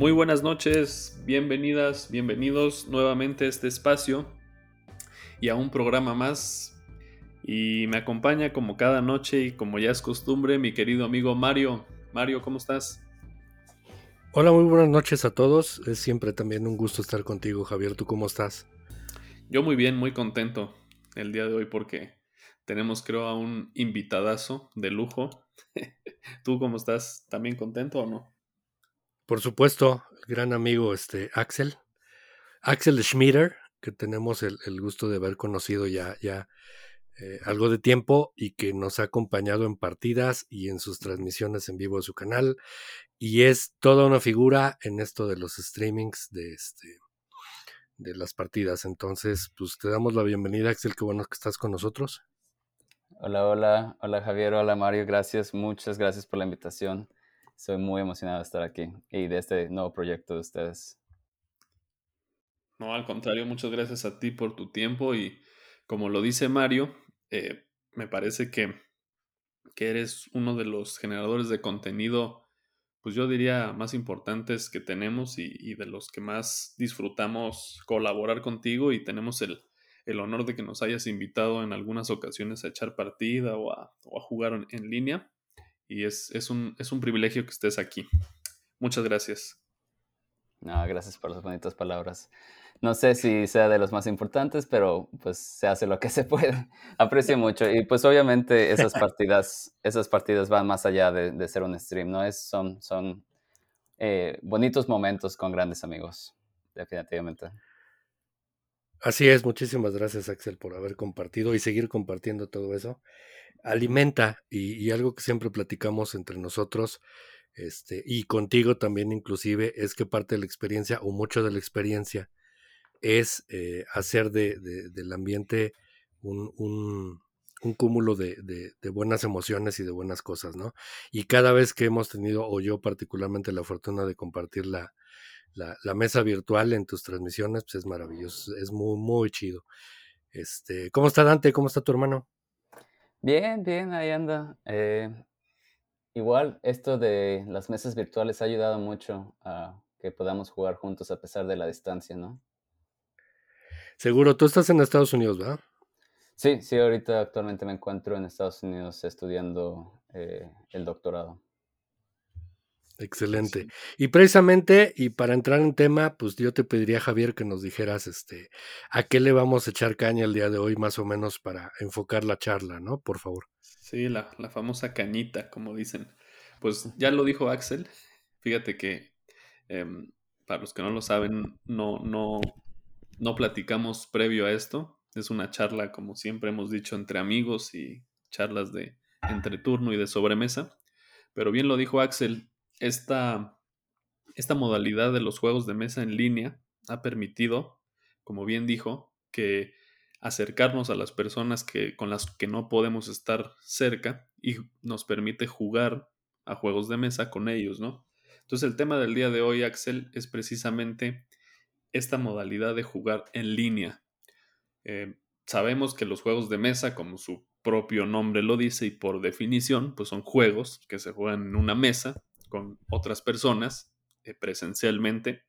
Muy buenas noches, bienvenidas, bienvenidos nuevamente a este espacio y a un programa más. Y me acompaña como cada noche y como ya es costumbre mi querido amigo Mario. Mario, ¿cómo estás? Hola, muy buenas noches a todos. Es siempre también un gusto estar contigo, Javier. ¿Tú cómo estás? Yo muy bien, muy contento el día de hoy porque tenemos creo a un invitadazo de lujo. ¿Tú cómo estás? ¿También contento o no? Por supuesto, el gran amigo este, Axel. Axel Schmieder, que tenemos el, gusto de haber conocido ya, ya eh, algo de tiempo y que nos ha acompañado en partidas y en sus transmisiones en vivo de su canal. Y es toda una figura en esto de los streamings de este de las partidas. Entonces, pues te damos la bienvenida, Axel. Qué bueno que estás con nosotros. Hola, hola, hola Javier, hola Mario, gracias, muchas gracias por la invitación. Soy muy emocionado de estar aquí y de este nuevo proyecto de ustedes. No, al contrario, muchas gracias a ti por tu tiempo y como lo dice Mario, eh, me parece que, que eres uno de los generadores de contenido, pues yo diría, más importantes que tenemos y, de los que más disfrutamos colaborar contigo y tenemos el, el, honor de que nos hayas invitado en algunas ocasiones a echar partida o a jugar en línea y es, es, un, es un privilegio que estés aquí. Muchas gracias. No, gracias por las bonitas palabras. No sé si sea de los más importantes, pero pues se hace lo que se puede. Aprecio mucho. Y pues obviamente esas partidas, esas partidas van más allá de, de ser un stream, ¿no? Es, son son eh, bonitos momentos con grandes amigos, definitivamente. Así es, muchísimas gracias Axel por haber compartido y seguir compartiendo todo eso alimenta y, algo que siempre platicamos entre nosotros este, y contigo también inclusive es que parte de la experiencia o mucho de la experiencia es eh, hacer de, del ambiente un, un, un cúmulo de, de, buenas emociones y de buenas cosas, ¿no? Y cada vez que hemos tenido, o yo particularmente, la fortuna de compartir la, la, mesa virtual en tus transmisiones, pues es maravilloso, es muy, muy chido. Este, ¿Cómo está Dante? ¿Cómo está tu hermano? Bien, bien, ahí anda. Eh, igual, esto de las mesas virtuales ha ayudado mucho a que podamos jugar juntos a pesar de la distancia, ¿no? Seguro, tú estás en Estados Unidos, ¿verdad? Sí, sí, ahorita actualmente me encuentro en Estados Unidos estudiando eh, el doctorado. Excelente. Y precisamente, y para entrar en tema, pues yo te pediría, Javier, que nos dijeras este, a qué le vamos a echar caña el día de hoy, más o menos, para enfocar la charla, ¿no? Por favor. Sí, la, la famosa cañita, como dicen. Pues ya lo dijo Axel. Fíjate que, em, para los que no lo saben, no, no, no platicamos previo a esto. Es una charla, como siempre hemos dicho, entre amigos y charlas de entre turno y de sobremesa. Pero bien lo dijo Axel, esta, esta modalidad de los juegos de mesa en línea ha permitido, como bien dijo, que acercarnos a las personas que, con las que no podemos estar cerca y nos permite jugar a juegos de mesa con ellos, ¿no? Entonces el tema del día de hoy, Axel, es precisamente esta modalidad de jugar en línea. Eh, sabemos que los juegos de mesa, como su propio nombre lo dice y por definición, pues son juegos que se juegan en una mesa con otras personas eh, presencialmente.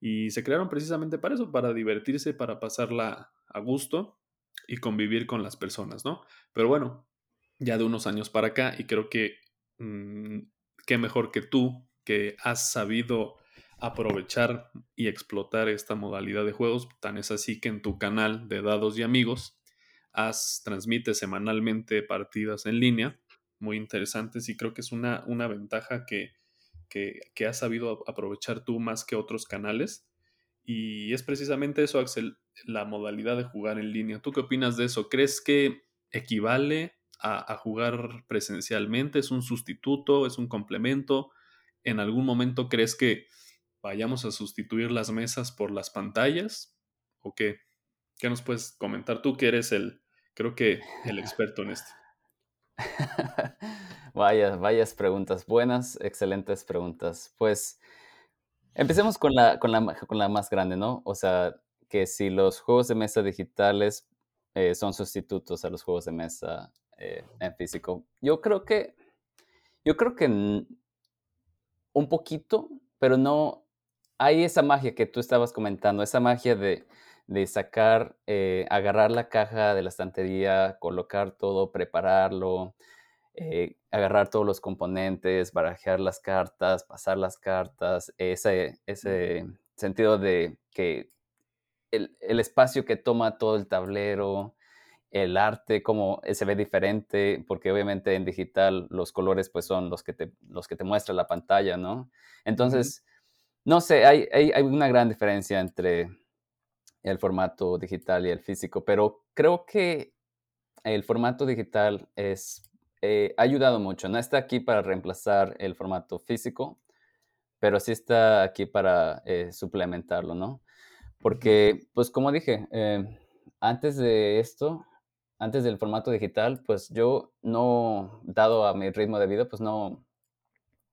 Y se crearon precisamente para eso, para divertirse, para pasarla a gusto y convivir con las personas, ¿no? Pero bueno, ya de unos años para acá, y creo que mm, qué mejor que tú, que has sabido aprovechar y explotar esta modalidad de juegos, tan es así que en tu canal de dados y amigos, has, transmites semanalmente partidas en línea muy interesantes y creo que es una, una ventaja que, que, has sabido aprovechar tú más que otros canales. Y es precisamente eso, Axel, la modalidad de jugar en línea. ¿Tú qué opinas de eso? ¿Crees que equivale a, a, jugar presencialmente? ¿Es un sustituto? ¿Es un complemento? ¿En algún momento crees que vayamos a sustituir las mesas por las pantallas? ¿O qué? ¿Qué nos puedes comentar tú que eres el, creo que el experto en esto? Vaya, vayas preguntas, buenas, excelentes preguntas. Pues empecemos con la, con la, con la más grande, ¿no? O sea, que si los juegos de mesa digitales eh, son sustitutos a los juegos de mesa eh, en físico. Yo creo que, yo creo que un poquito, pero no, hay esa magia que tú estabas comentando, esa magia de, de sacar, eh, agarrar la caja de la estantería, colocar todo, prepararlo, eh, agarrar todos los componentes, barajear las cartas, pasar las cartas, ese, ese sentido de que el, el, espacio que toma todo el tablero, el arte, cómo se ve diferente, porque obviamente en digital los colores pues son los que te, los que te muestra la pantalla, ¿no? Entonces, no sé, hay, hay, hay una gran diferencia entre el formato digital y el físico, pero creo que el formato digital es eh, ha ayudado mucho. No está aquí para reemplazar el formato físico, pero sí está aquí para eh, suplementarlo, ¿no? Porque, pues como dije, eh, antes de esto, antes del formato digital, pues yo no, dado a mi ritmo de vida, pues no,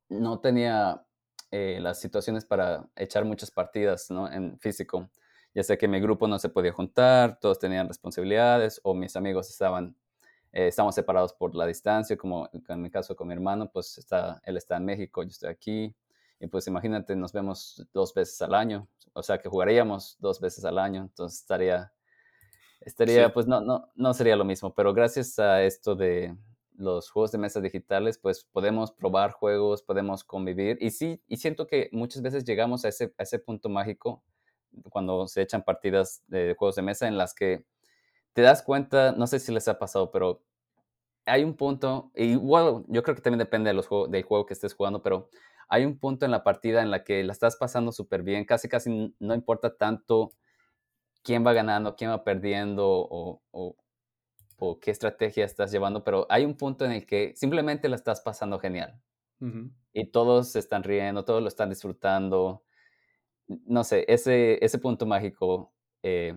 no tenía las situaciones para echar muchas partidas, ¿no? En físico. Ya sé que mi grupo no se podía juntar, todos tenían responsabilidades o mis amigos estaban eh, estamos separados por la distancia, como en mi caso con mi hermano, pues está, él está en México, yo estoy aquí. Y pues imagínate, nos vemos dos veces al año, o sea que jugaríamos dos veces al año, entonces estaría, estaría, pues no, no, no sería lo mismo, pero gracias a esto de los juegos de mesa digitales, pues podemos probar juegos, podemos convivir. Y sí, y siento que muchas veces llegamos a ese, a ese punto mágico cuando se echan partidas de juegos de mesa en las que te das cuenta, no sé si les ha pasado, pero hay un punto, y bueno, yo creo que también depende de los del juego que estés jugando, pero hay un punto en la partida en la que la estás pasando súper bien, casi casi no importa tanto quién va ganando, quién va perdiendo o, o, qué estrategia estás llevando, pero hay un punto en el que simplemente la estás pasando genial. Y todos se están riendo, todos lo están disfrutando. No sé, ese, ese punto mágico eh,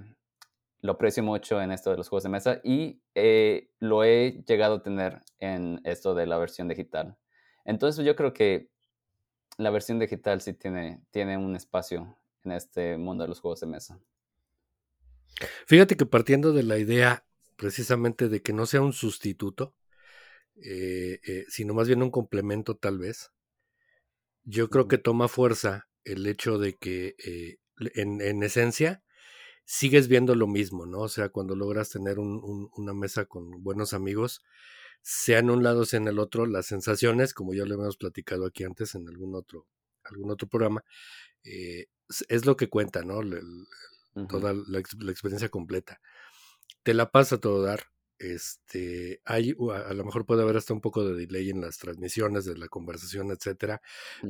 lo aprecio mucho en esto de los juegos de mesa y eh, lo he llegado a tener en esto de la versión digital. Entonces yo creo que la versión digital sí tiene, tiene un espacio en este mundo de los juegos de mesa. Fíjate que partiendo de la idea precisamente de que no sea un sustituto, eh, eh, sino más bien un complemento tal vez, yo creo que toma fuerza el hecho de que en, en esencia sigues viendo lo mismo, ¿no? O sea, cuando logras tener una mesa con buenos amigos, sea en un lado, sea en el otro, las sensaciones, como ya lo hemos platicado aquí antes en algún otro, algún otro programa, eh, es lo que cuenta, ¿no? Toda la, experiencia completa. Te la pasa a todo dar. Este, hay, a, lo mejor puede haber hasta un poco de delay en las transmisiones de la conversación, etcétera,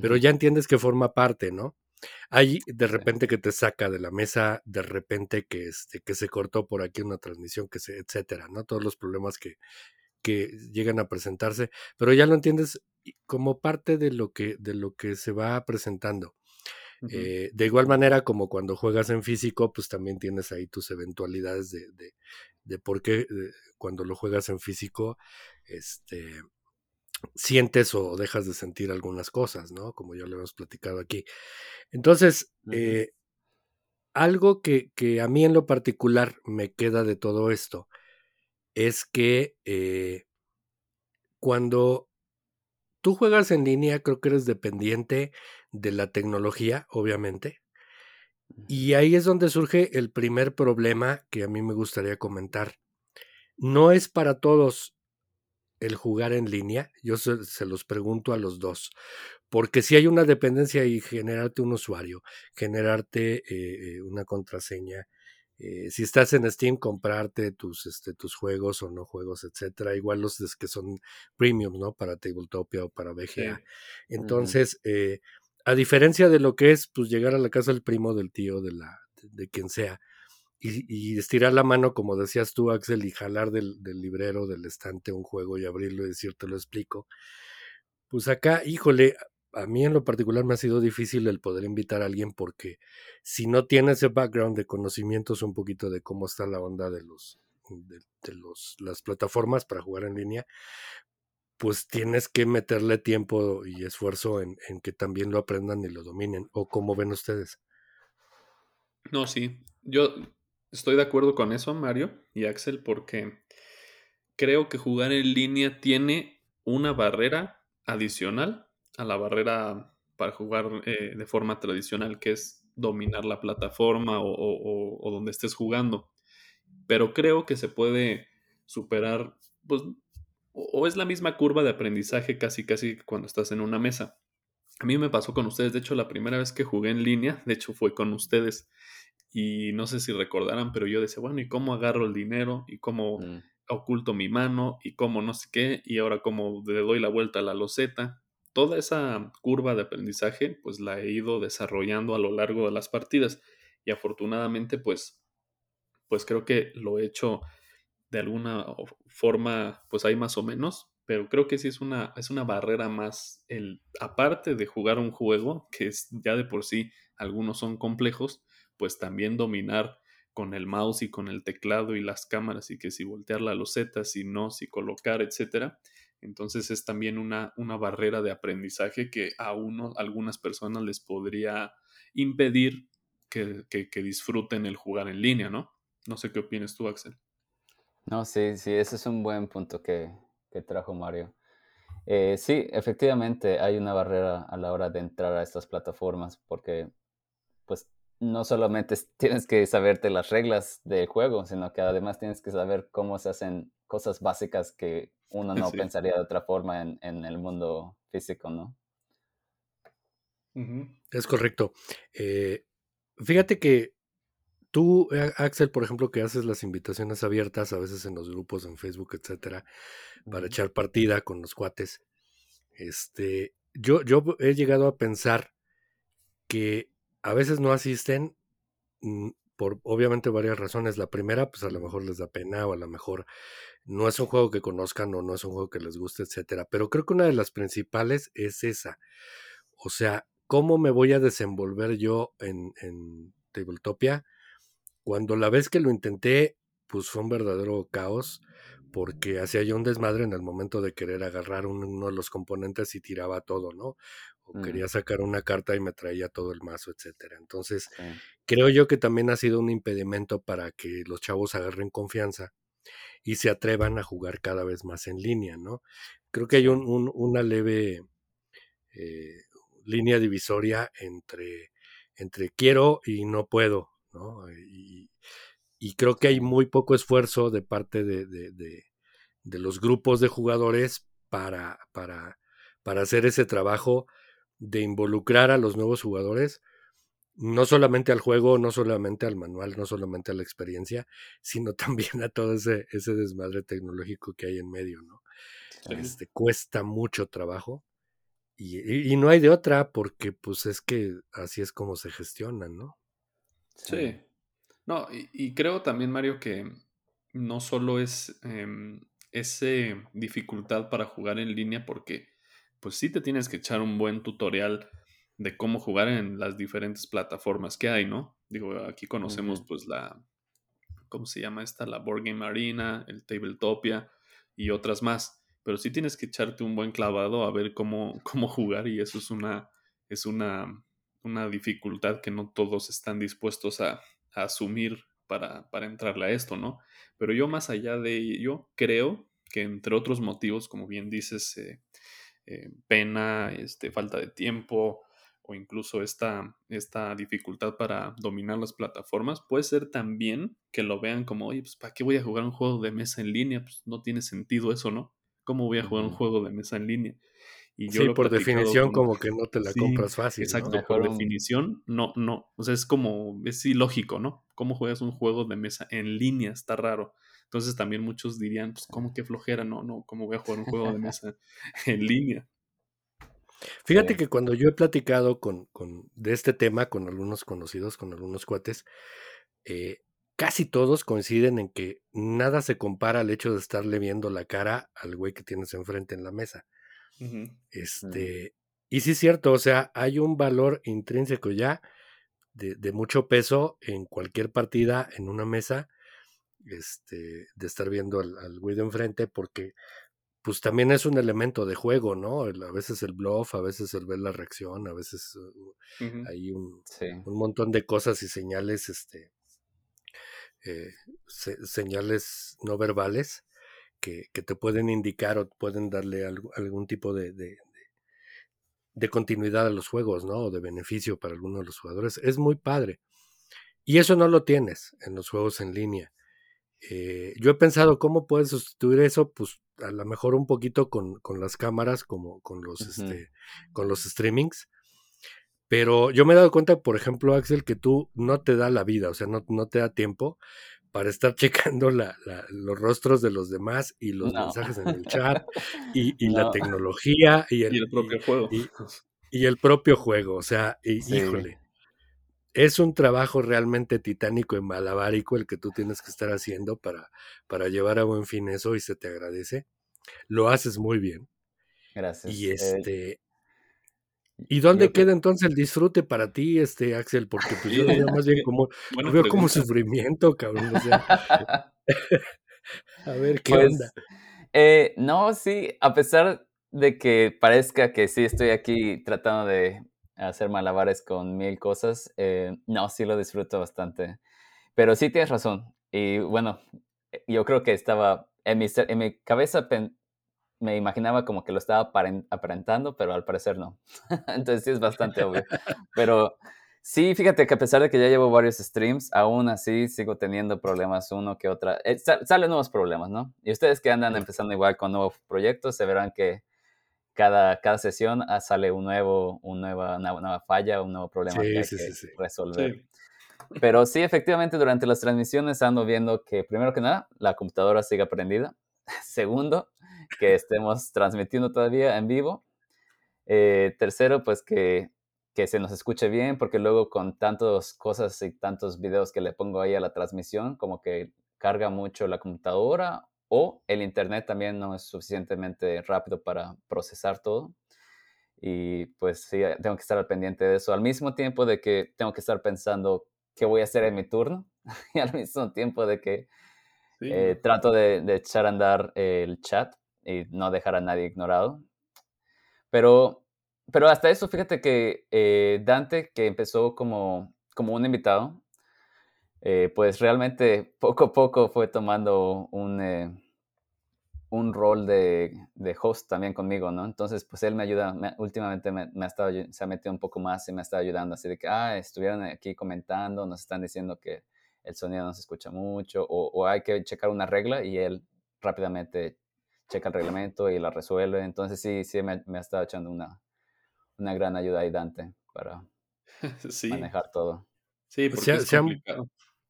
pero ya entiendes que forma parte, ¿no? Hay de repente que te saca de la mesa, de repente que, este, que se cortó por aquí una transmisión, que se, etcétera, ¿no? Todos los problemas que, que llegan a presentarse, pero ya lo entiendes como parte de lo que, de lo que se va presentando. Eh, de igual manera, como cuando juegas en físico, pues también tienes ahí tus eventualidades de, de, de por qué cuando lo juegas en físico, este, sientes o dejas de sentir algunas cosas, ¿no? Como ya lo hemos platicado aquí. Entonces, eh, algo que, que, a mí en lo particular me queda de todo esto es que eh, cuando tú juegas en línea, creo que eres dependiente de la tecnología, obviamente. Y ahí es donde surge el primer problema que a mí me gustaría comentar. No es para todos el jugar en línea? Yo se, los pregunto a los dos. Porque si hay una dependencia y generarte un usuario, generarte eh, eh, una contraseña, eh, si estás en Steam, comprarte tus, este, tus juegos o no juegos, etcétera. Igual los que son premium, ¿no? Para Tabletopia o para VGA. Entonces, a diferencia de lo que es, pues llegar a la casa del primo, del tío, de la, de quien sea, y, estirar la mano, como decías tú, Axel, y jalar del, librero, del estante un juego y abrirlo y decir, te lo explico. Pues acá, híjole, a mí en lo particular me ha sido difícil el poder invitar a alguien porque si no tiene ese background de conocimientos un poquito de cómo está la onda de los de, los las plataformas para jugar en línea, pues tienes que meterle tiempo y esfuerzo en, en que también lo aprendan y lo dominen. ¿O cómo ven ustedes? No, sí. Yo Estoy de acuerdo con eso, Mario y Axel, porque creo que jugar en línea tiene una barrera adicional a la barrera para jugar eh, de forma tradicional, que es dominar la plataforma o, donde estés jugando. Pero creo que se puede superar, pues, o, es la misma curva de aprendizaje casi, casi cuando estás en una mesa. A mí me pasó con ustedes, de hecho, la primera vez que jugué en línea, de hecho, fue con ustedes. Y no sé si recordarán, pero yo decía, bueno, ¿y cómo agarro el dinero? ¿Y cómo mm. oculto mi mano? ¿Y cómo no sé qué? Y ahora cómo le doy la vuelta a la loseta toda esa curva de aprendizaje, pues la he ido desarrollando a lo largo de las partidas y afortunadamente, pues, pues creo que lo he hecho de alguna forma, pues hay más o menos, pero creo que sí es una, es una barrera más, el, aparte de jugar un juego, que es ya de por sí, algunos son complejos, pues también dominar con el mouse y con el teclado y las cámaras y que si voltear la loseta, si no, si colocar, etcétera, entonces es también una, una barrera de aprendizaje que a uno, algunas personas les podría impedir que, disfruten el jugar en línea, ¿no? No sé qué opinas tú, Axel. No, sí, sí, ese es un buen punto que, trajo Mario. Eh, sí, efectivamente hay una barrera a la hora de entrar a estas plataformas porque pues no solamente tienes que saberte las reglas del juego, sino que además tienes que saber cómo se hacen cosas básicas que uno no pensaría de otra forma en, el mundo físico, ¿no? Es correcto. Eh, fíjate que tú, Axel, por ejemplo, que haces las invitaciones abiertas, a veces en los grupos, en Facebook, etcétera, para echar partida con los cuates. Este, yo, yo he llegado a pensar que a veces no asisten mm, por obviamente varias razones. La primera, pues a lo mejor les da pena o a lo mejor no es un juego que conozcan o no es un juego que les guste, etcétera. Pero creo que una de las principales es esa. O sea, ¿cómo me voy a desenvolver yo en, en Tabletopia? Cuando la vez que lo intenté, pues fue un verdadero caos, porque hacía yo un desmadre en el momento de querer agarrar uno de los componentes y tiraba todo, ¿no? O quería sacar una carta y me traía todo el mazo, etcétera. Entonces, creo yo que también ha sido un impedimento para que los chavos agarren confianza y se atrevan a jugar cada vez más en línea, ¿no? Creo que hay un, una leve eh, línea divisoria entre, entre quiero y no puedo, ¿no? Y, creo que hay muy poco esfuerzo de parte de, de, los grupos de jugadores para, para, para hacer ese trabajo de involucrar a los nuevos jugadores no solamente al juego, no solamente al manual, no solamente a la experiencia, sino también a todo ese, ese desmadre tecnológico que hay en medio, ¿no? Este, cuesta mucho trabajo y, no hay de otra porque pues es que así es como se gestionan, ¿no? Sí. No, y, creo también, Mario, que no solo es eh, ese dificultad para jugar en línea porque pues sí te tienes que echar un buen tutorial de cómo jugar en las diferentes plataformas que hay, ¿no? Digo, aquí conocemos pues la, ¿cómo se llama esta? La Board Game Arena, el Tabletopia y otras más. Pero sí tienes que echarte un buen clavado a ver cómo, cómo jugar y eso es una, es una, una dificultad que no todos están dispuestos a, asumir para, para entrarle a esto, ¿no? Pero yo más allá de ello, creo que entre otros motivos, como bien dices, eh, eh, pena, este, falta de tiempo, o incluso esta, esta dificultad para dominar las plataformas, puede ser también que lo vean como, oye, pues ¿para qué voy a jugar un juego de mesa en línea? Pues no tiene sentido eso, ¿no? ¿Cómo voy a jugar un juego de mesa en línea? Y yo sí, por definición como que no te la compras fácil. Exacto, por definición, no, no, o sea, es como, es ilógico, ¿no? ¿Cómo juegas un juego de mesa en línea? Está raro. Entonces también muchos dirían, pues, ¿cómo que flojera? No, no, ¿cómo voy a jugar un juego de mesa en línea? Fíjate que cuando yo he platicado con, con, de este tema con algunos conocidos, con algunos cuates, eh, casi todos coinciden en que nada se compara al hecho de estarle viendo la cara al güey que tienes enfrente en la mesa. Mm. Este, y sí es cierto, o sea, hay un valor intrínseco ya de, de, mucho peso en cualquier partida, en una mesa, este, de estar viendo al, al güey de enfrente, porque pues también es un elemento de juego, ¿no? a veces el bluff, a veces el ver la reacción, a veces uh, hay un, montón de cosas y señales, este, eh, señales no verbales que, te pueden indicar o pueden darle algún tipo de, de continuidad a los juegos, ¿no? O de beneficio para algunos de los jugadores. Es muy padre. Y eso no lo tienes en los juegos en línea. Eh, yo he pensado cómo puedes sustituir eso, pues a lo mejor un poquito con, con las cámaras, como con los, este, con los streamings. Pero yo me he dado cuenta, por ejemplo, Axel, que tú no te da la vida, o sea, no, no te da tiempo para estar checando la, los rostros de los demás y los mensajes en el chat y, la tecnología y el, propio juego. Y, el propio juego, o sea, híjole. Es un trabajo realmente titánico y malabárico el que tú tienes que estar haciendo para, para llevar a buen fin eso y se te agradece. Lo haces muy bien. Gracias. Y eh, este, ¿Y dónde queda entonces el disfrute para ti, este Axel? Porque pues yo lo veo más bien como, veo como sufrimiento, cabrón. a ver, ¿qué pues, onda? Eh, no, sí, a pesar de que parezca que sí estoy aquí tratando de hacer malabares con mil cosas, eh, no, sí lo disfruto bastante. Pero sí tienes razón. Y bueno, yo creo que estaba en mi, en mi cabeza me imaginaba como que lo estaba aparentando, pero al parecer no. Entonces sí es bastante obvio. Pero sí, fíjate que a pesar de que ya llevo varios streams, aún así sigo teniendo problemas uno que otra. Eh, salen nuevos problemas, ¿no? Y ustedes que andan empezando igual con nuevos proyectos, se verán que cada, cada sesión ah, sale un nuevo, un nueva, una nueva falla, un nuevo problema que hay que resolver. Pero sí, efectivamente, durante las transmisiones ando viendo que, primero que nada, la computadora sigue prendida. Segundo, que estemos transmitiendo todavía en vivo. Eh, tercero, pues que, que, se nos escuche bien, porque luego con tantas cosas y tantos videos que le pongo ahí a la transmisión, como que carga mucho la computadora o el internet también no es suficientemente rápido para procesar todo. Y pues sí, tengo que estar al pendiente de eso, al mismo tiempo de que tengo que estar pensando qué voy a hacer en mi turno y al mismo tiempo de que eh, trato de, de, echar a andar el chat y no dejar a nadie ignorado. Pero, pero hasta eso, fíjate que eh, Dante, que empezó como, como un invitado, eh, pues realmente poco a poco fue tomando un, eh, un rol de, de, host también conmigo, ¿no? Entonces, pues él me ayuda, últimamente me, ha estado, se ha metido un poco más y me ha estado ayudando, así de que, ah, estuvieron aquí comentando, nos están diciendo que el sonido no se escucha mucho o, o hay que checar una regla y él rápidamente checa el reglamento y la resuelve. Entonces sí, sí me, me ha estado echando una, una gran ayuda ahí Dante para manejar todo. Sí, porque se, se, han,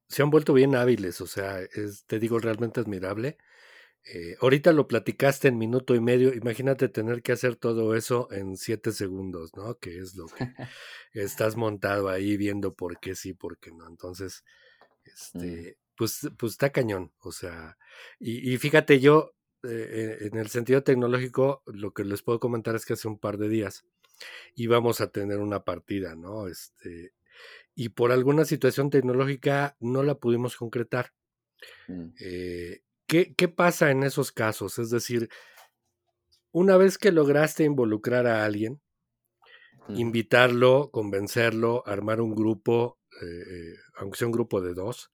se, han, vuelto bien hábiles, o sea, es, te digo, realmente admirable. Eh, ahorita lo platicaste en minuto y medio, imagínate tener que hacer todo eso en siete segundos, ¿no? Que es lo que estás montado ahí viendo por qué sí, por qué no. Entonces, mm. este, pues, pues está cañón, o sea, y, y fíjate, yo eh, en el sentido tecnológico, lo que les puedo comentar es que hace un par de días íbamos a tener una partida, ¿no? Este, y por alguna situación tecnológica no la pudimos concretar. Mm. Eh, ¿qué, ¿Qué pasa en esos casos? Es decir, una vez que lograste involucrar a alguien, invitarlo, convencerlo, armar un grupo, eh, aunque sea un grupo de dos,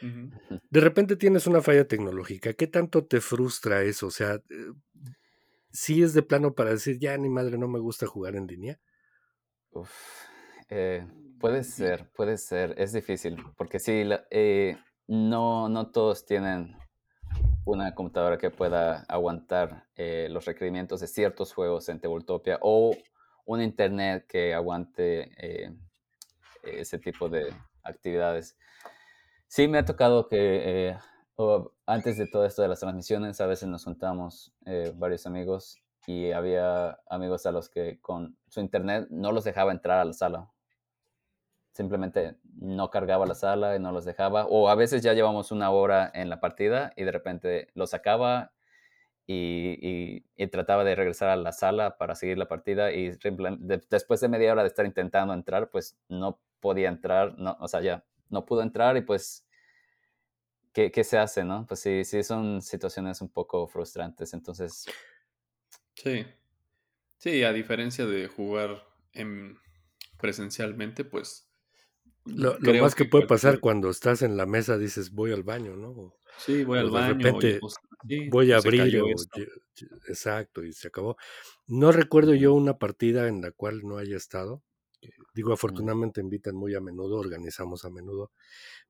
de repente tienes una falla tecnológica. ¿Qué tanto te frustra eso? O sea, eh, ¿sí es de plano para decir, ya ni madre, no me gusta jugar en línea? Eh, puede ser, puede ser. Es difícil, porque sí, eh, no, no todos tienen una computadora que pueda aguantar los requerimientos de ciertos juegos en Tabletopia o un internet que aguante ese tipo de actividades. Sí, me ha tocado que eh, antes de todo esto de las transmisiones, a veces nos juntamos eh, varios amigos y había amigos a los que con su internet no los dejaba entrar a la sala. Simplemente no cargaba la sala y no los dejaba. O a veces ya llevamos una hora en la partida y de repente los sacaba y, trataba de regresar a la sala para seguir la partida y después de media hora de estar intentando entrar, pues no podía entrar, no, o sea, ya no pudo entrar y pues, ¿qué, ¿qué, se hace, no? Pues sí, sí, son situaciones un poco frustrantes, entonces... Sí, sí, a diferencia de jugar en, presencialmente, pues... Lo, más que, puede pasar cuando estás en la mesa dices voy al baño, ¿no? Sí, voy al baño. De repente voy a abrir. exacto, y se acabó. No recuerdo yo una partida en la cual no haya estado. Digo, afortunadamente invitan muy a menudo, organizamos a menudo,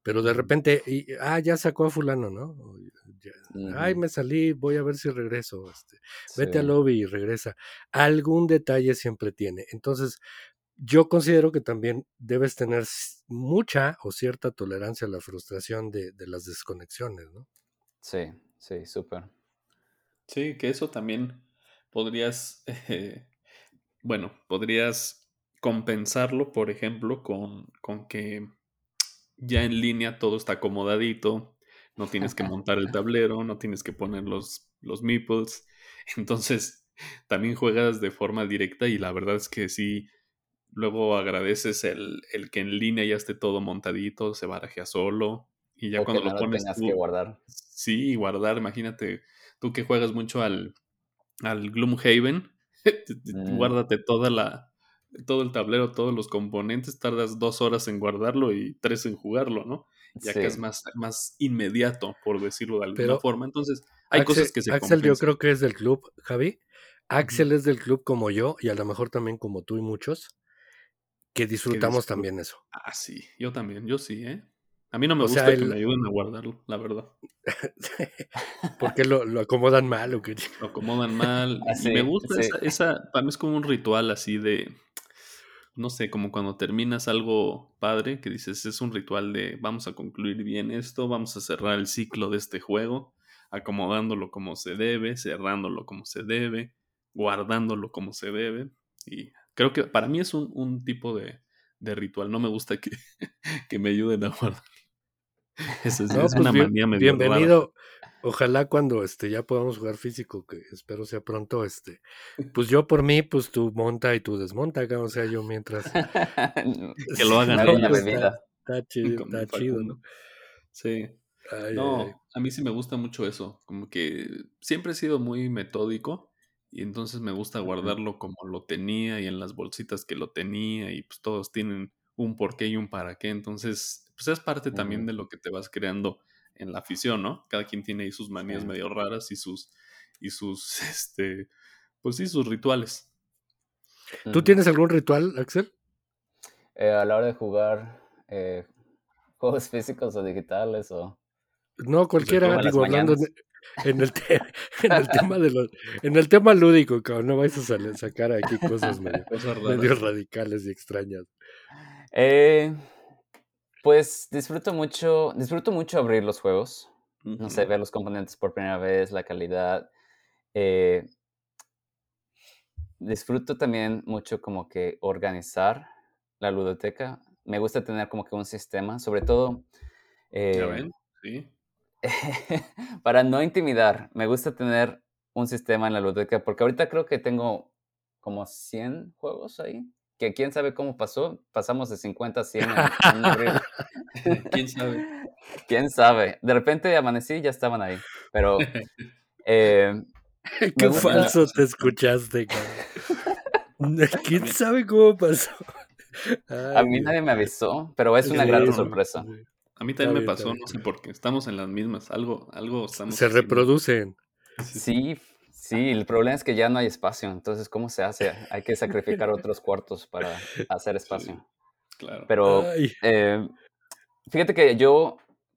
pero de repente, y, ah, ya sacó a fulano, ¿no? Ay, me salí, voy a ver si regreso. Este, Vete al lobby y regresa. Algún detalle siempre tiene. Entonces, yo considero que también debes tener mucha o cierta tolerancia a la frustración de, las desconexiones, ¿no? Sí, sí, súper. Sí, que eso también podrías, eh, bueno, podrías compensarlo, por ejemplo, con, con que ya en línea todo está acomodadito, no tienes que montar el tablero, no tienes que poner los, los meeples, entonces también juegas de forma directa y la verdad es que sí, luego agradeces el, el que en línea ya esté todo montadito, se barajea solo y ya cuando lo pones que guardar. Sí, guardar, imagínate, tú que juegas mucho al, al Gloomhaven, mm. guárdate toda la, todo el tablero, todos los componentes, tardas dos horas en guardarlo y tres en jugarlo, ¿no? Ya que es más, más inmediato, por decirlo de alguna forma. Entonces, hay cosas que se Axel, yo creo que es del club, Javi. Axel es del club como yo, y a lo mejor también como tú y muchos, que disfrutamos también eso. Ah, sí, yo también, yo sí, ¿eh? A mí no me gusta que me ayuden a guardarlo, la verdad. Porque lo, lo acomodan mal o qué? Lo acomodan mal. y me gusta esa, esa, para mí es como un ritual así de, no sé, como cuando terminas algo padre, que dices, es un ritual de vamos a concluir bien esto, vamos a cerrar el ciclo de este juego, acomodándolo como se debe, cerrándolo como se debe, guardándolo como se debe. Y creo que para mí es un, tipo de, ritual. No me gusta que, que me ayuden a guardar. Esa es, pues una manía medio Bienvenido. Ojalá cuando este ya podamos jugar físico, que espero sea pronto, este, pues yo por mí, pues tú monta y tú desmonta, o sea, yo mientras que lo hagan en la bebida. Está, chido, está chido, ¿no? Sí. no, a mí sí me gusta mucho eso, como que siempre he sido muy metódico y entonces me gusta guardarlo como lo tenía y en las bolsitas que lo tenía y pues todos tienen un porqué y un para qué, entonces pues es parte también de lo que te vas creando en la afición, ¿no? Cada quien tiene ahí sus manías medio raras y sus, y sus, este, pues sí, sus rituales. ¿Tú tienes algún ritual, Axel? Eh, a la hora de jugar eh, juegos físicos o digitales o... No, cualquiera, digo, hablando en, el en el tema de los, en el tema lúdico, cabrón, no vais a sacar aquí cosas medio, medio radicales y extrañas. Eh, pues disfruto mucho, disfruto mucho abrir los juegos. No sé, ver los componentes por primera vez, la calidad. Eh, disfruto también mucho como que organizar la ludoteca. Me gusta tener como que un sistema, sobre todo... Eh, sí. para no intimidar, me gusta tener un sistema en la ludoteca, porque ahorita creo que tengo como 100 juegos ahí que quién sabe cómo pasó, pasamos de 50 a 100 ¿Quién sabe? ¿Quién sabe? De repente amanecí y ya estaban ahí, pero... Eh, Qué falso te escuchaste, ¿Quién sabe cómo pasó? a mí nadie me avisó, pero es una gran sorpresa. A mí también me pasó, no sé por qué. Estamos en las mismas, algo, algo estamos. Se reproducen. Sí, Sí, el problema es que ya no hay espacio, entonces ¿cómo se hace? Hay que sacrificar otros cuartos para hacer espacio. claro. Pero eh, fíjate que yo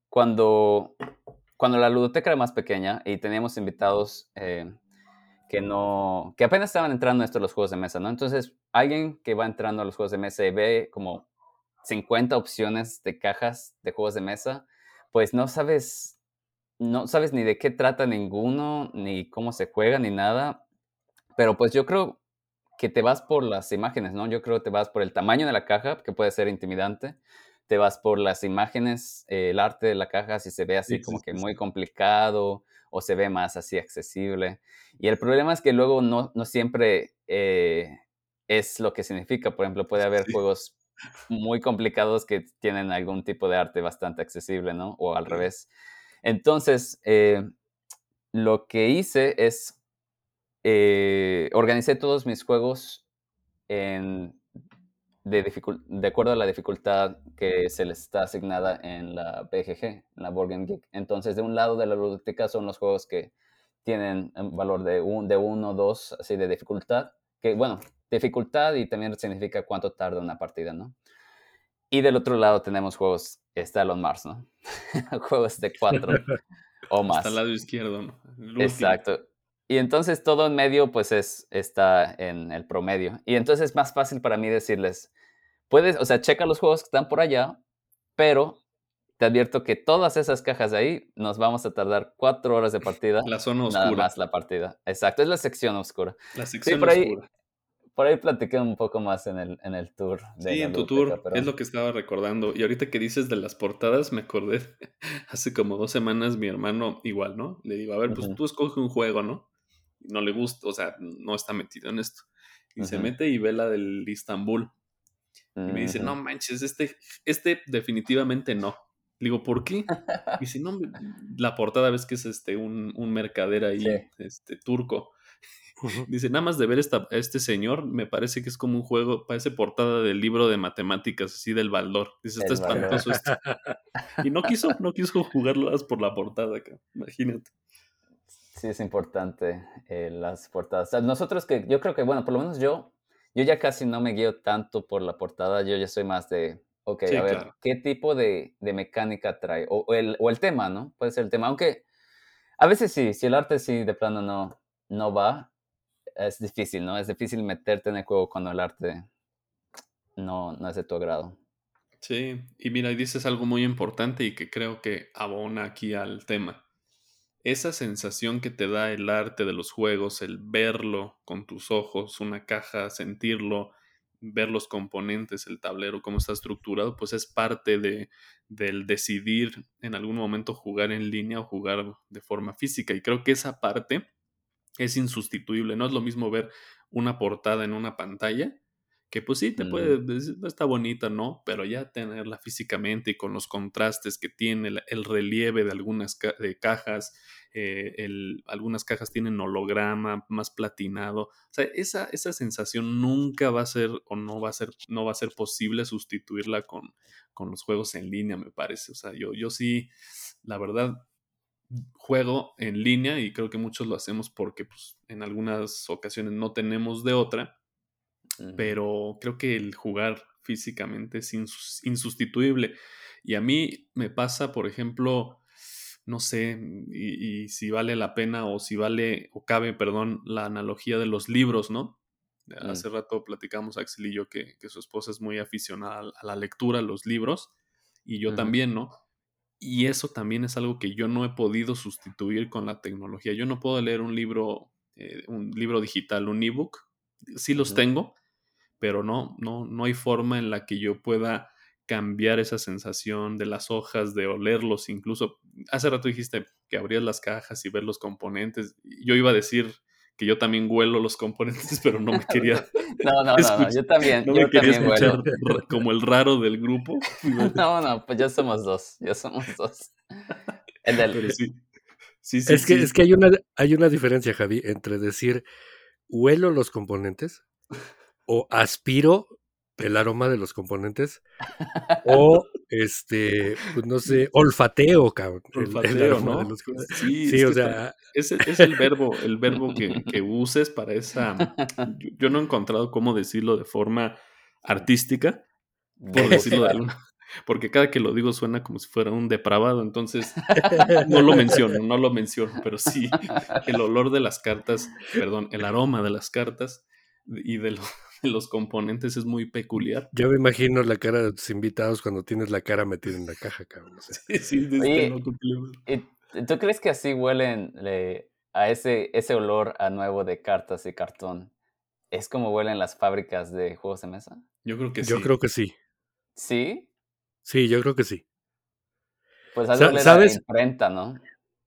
cuando, cuando la ludoteca era más pequeña y teníamos invitados eh, que no, que apenas estaban entrando a esto los juegos de mesa, ¿no? Entonces alguien que va entrando a los juegos de mesa y ve como 50 opciones de cajas de juegos de mesa, pues no sabes no sabes ni de qué trata ninguno, ni cómo se juega, ni nada. Pero pues yo creo que te vas por las imágenes, ¿no? Yo creo que te vas por el tamaño de la caja, que puede ser intimidante. Te vas por las imágenes, eh, el arte de la caja, si se ve así como que muy complicado o se ve más así accesible. Y el problema es que luego no, no siempre eh, es lo que significa. Por ejemplo, puede haber juegos muy complicados que tienen algún tipo de arte bastante accesible, ¿no? O al revés. Entonces, eh, lo que hice es, eh, organicé todos mis juegos de, de, acuerdo a la dificultad que se les está asignada en la BGG, en la Board Geek. Entonces, de un lado de la biblioteca son los juegos que tienen un valor de 1, de uno, 2, así de dificultad, que bueno, dificultad y también significa cuánto tarda una partida, ¿no? Y del otro lado tenemos juegos, está Elon Mars, ¿no? juegos de 4 o más. Hasta el lado izquierdo, ¿no? Exacto. Y entonces todo en medio pues es, está en el promedio. Y entonces es más fácil para mí decirles, puedes, o sea, checa los juegos que están por allá, pero te advierto que todas esas cajas de ahí nos vamos a tardar cuatro horas de partida. La zona oscura. Nada más la partida. Exacto, es la sección oscura. La sección por ahí, oscura. Por ahí platiqué un poco más en el, en el tour. De sí, en tu tour pero- es lo que estaba recordando. Y ahorita que dices de las portadas, me acordé, hace como dos semanas mi hermano igual, ¿no? Le digo, a ver, pues Ujú. tú escoge un juego, ¿no? No le gusta, o sea, no está metido en esto. Y se mete y ve la del Istanbul. Y me dice, no manches, este, este definitivamente no. Le digo, ¿por qué? Y dice, no, la portada ves que es este un, un mercader ahí, Sí. este, turco. Dice, nada más de ver esta, este señor, me parece que es como un juego, parece portada del libro de matemáticas, así del Baldor. Dice, está espantoso esto. Y no quiso, no quiso jugarlo por la portada, cabrón, imagínate. Sí, es importante eh, las portadas. Nosotros que, yo creo que, bueno, por lo menos yo, yo ya casi no me guío tanto por la portada, yo ya soy más de, ok, Sí, a ver, claro. ¿qué tipo de, de mecánica trae? O, o el, o el tema, ¿no? Puede ser el tema, aunque a veces sí, si el arte sí de plano no, no va, es difícil, ¿no? Es difícil meterte en el juego cuando el arte no, no es de tu agrado. Sí, y mira, dices algo muy importante y que creo que abona aquí al tema. Esa sensación que te da el arte de los juegos, el verlo con tus ojos, una caja, sentirlo, ver los componentes, el tablero, cómo está estructurado, pues es parte de, del decidir en algún momento jugar en línea o jugar de forma física. Y creo que esa parte es insustituible. No es lo mismo ver una portada en una pantalla, que pues sí, te Mm. puede decir, "No está bonita, ¿no? Pero ya tenerla físicamente y con los contrastes que tiene, el, el relieve de algunas ca- de cajas, eh, el- algunas cajas tienen holograma, más platinado. O sea, esa, esa sensación nunca va a ser o no va a ser, no va a ser posible sustituirla con, con los juegos en línea, me parece. O sea, yo, yo sí, la verdad, juego en línea y creo que muchos lo hacemos porque pues, en algunas ocasiones no tenemos de otra, pero creo que el jugar físicamente es insus- insustituible. Y a mí me pasa, por ejemplo, no sé, y, y si vale la pena o si vale, o cabe, perdón, la analogía de los libros, ¿no? Mm. Hace rato platicamos Axel y yo que, que su esposa es muy aficionada a la lectura, a los libros, y yo también, ¿no? Y eso también es algo que yo no he podido sustituir con la tecnología. Yo no puedo leer un libro, eh, un libro digital, un ebook. Sí los tengo, pero no, no, no hay forma en la que yo pueda cambiar esa sensación de las hojas, de olerlos, incluso. Hace rato dijiste que abrías las cajas y ver los componentes. Yo iba a decir que yo también huelo los componentes, pero no me quería, No, no, no, no, yo también, no yo me quería también escuchar huelo. como el raro del grupo. No, no, pues ya somos dos, ya somos dos. El del, Pero sí. Sí, sí, Es que, sí. es que hay una, hay una diferencia, Javi, entre decir huelo los componentes o aspiro el aroma de los componentes o este, pues no sé, olfateo, cabrón. el- el Olfateo, aroma ¿no? los. Sí, Sí, o sea, Es, el- es el verbo, el verbo que, que uses para esa. Yo, no he encontrado cómo decirlo de forma artística, por decirlo de alguna. Porque cada que lo digo suena como si fuera un depravado, entonces no lo menciono, no lo menciono, pero sí, el olor de las cartas, perdón, el aroma de las cartas y de, lo- los componentes es muy peculiar. yo me imagino la cara de tus invitados cuando tienes la cara metida en la caja, cabrón. o sea. Sí, sí, de Oye, este ¿Y tú crees que así huelen le- a ese, ese olor a nuevo de cartas y cartón? ¿Es como huelen las fábricas de juegos de mesa? Yo creo que Yo sí. creo que sí. ¿Sí? Sí, yo creo que sí. Pues ha de Sa- oler a ¿sabes? imprenta, ¿no?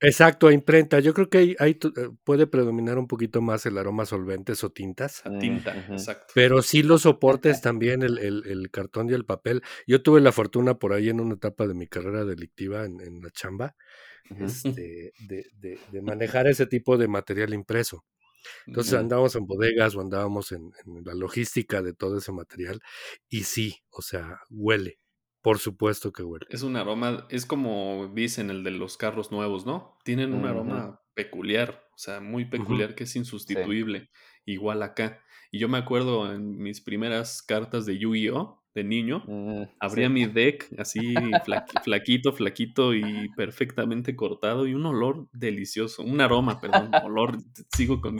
Exacto, a imprenta. Yo creo que ahí, ahí tu- eh, puede predominar un poquito más el aroma a solventes o tintas. A tinta, Mm, ujú. exacto. Pero sí los soportes también, el, el- el cartón y el papel. Yo tuve la fortuna por ahí en una etapa de mi carrera delictiva en, en la chamba, este, de, de- de manejar ese tipo de material impreso. Entonces andábamos en bodegas o andábamos en, en la logística de todo ese material y sí, o sea, huele. Por supuesto que huele. Es un aroma, es como dicen el de los carros nuevos, ¿no? Tienen un aroma peculiar, o sea, muy peculiar que es insustituible, igual acá. Y yo me acuerdo en mis primeras cartas de Yu-Gi-Oh! de niño, mm, abría mi deck así flaquito, flaquito y perfectamente cortado y un olor delicioso, un aroma, perdón, olor, sigo con,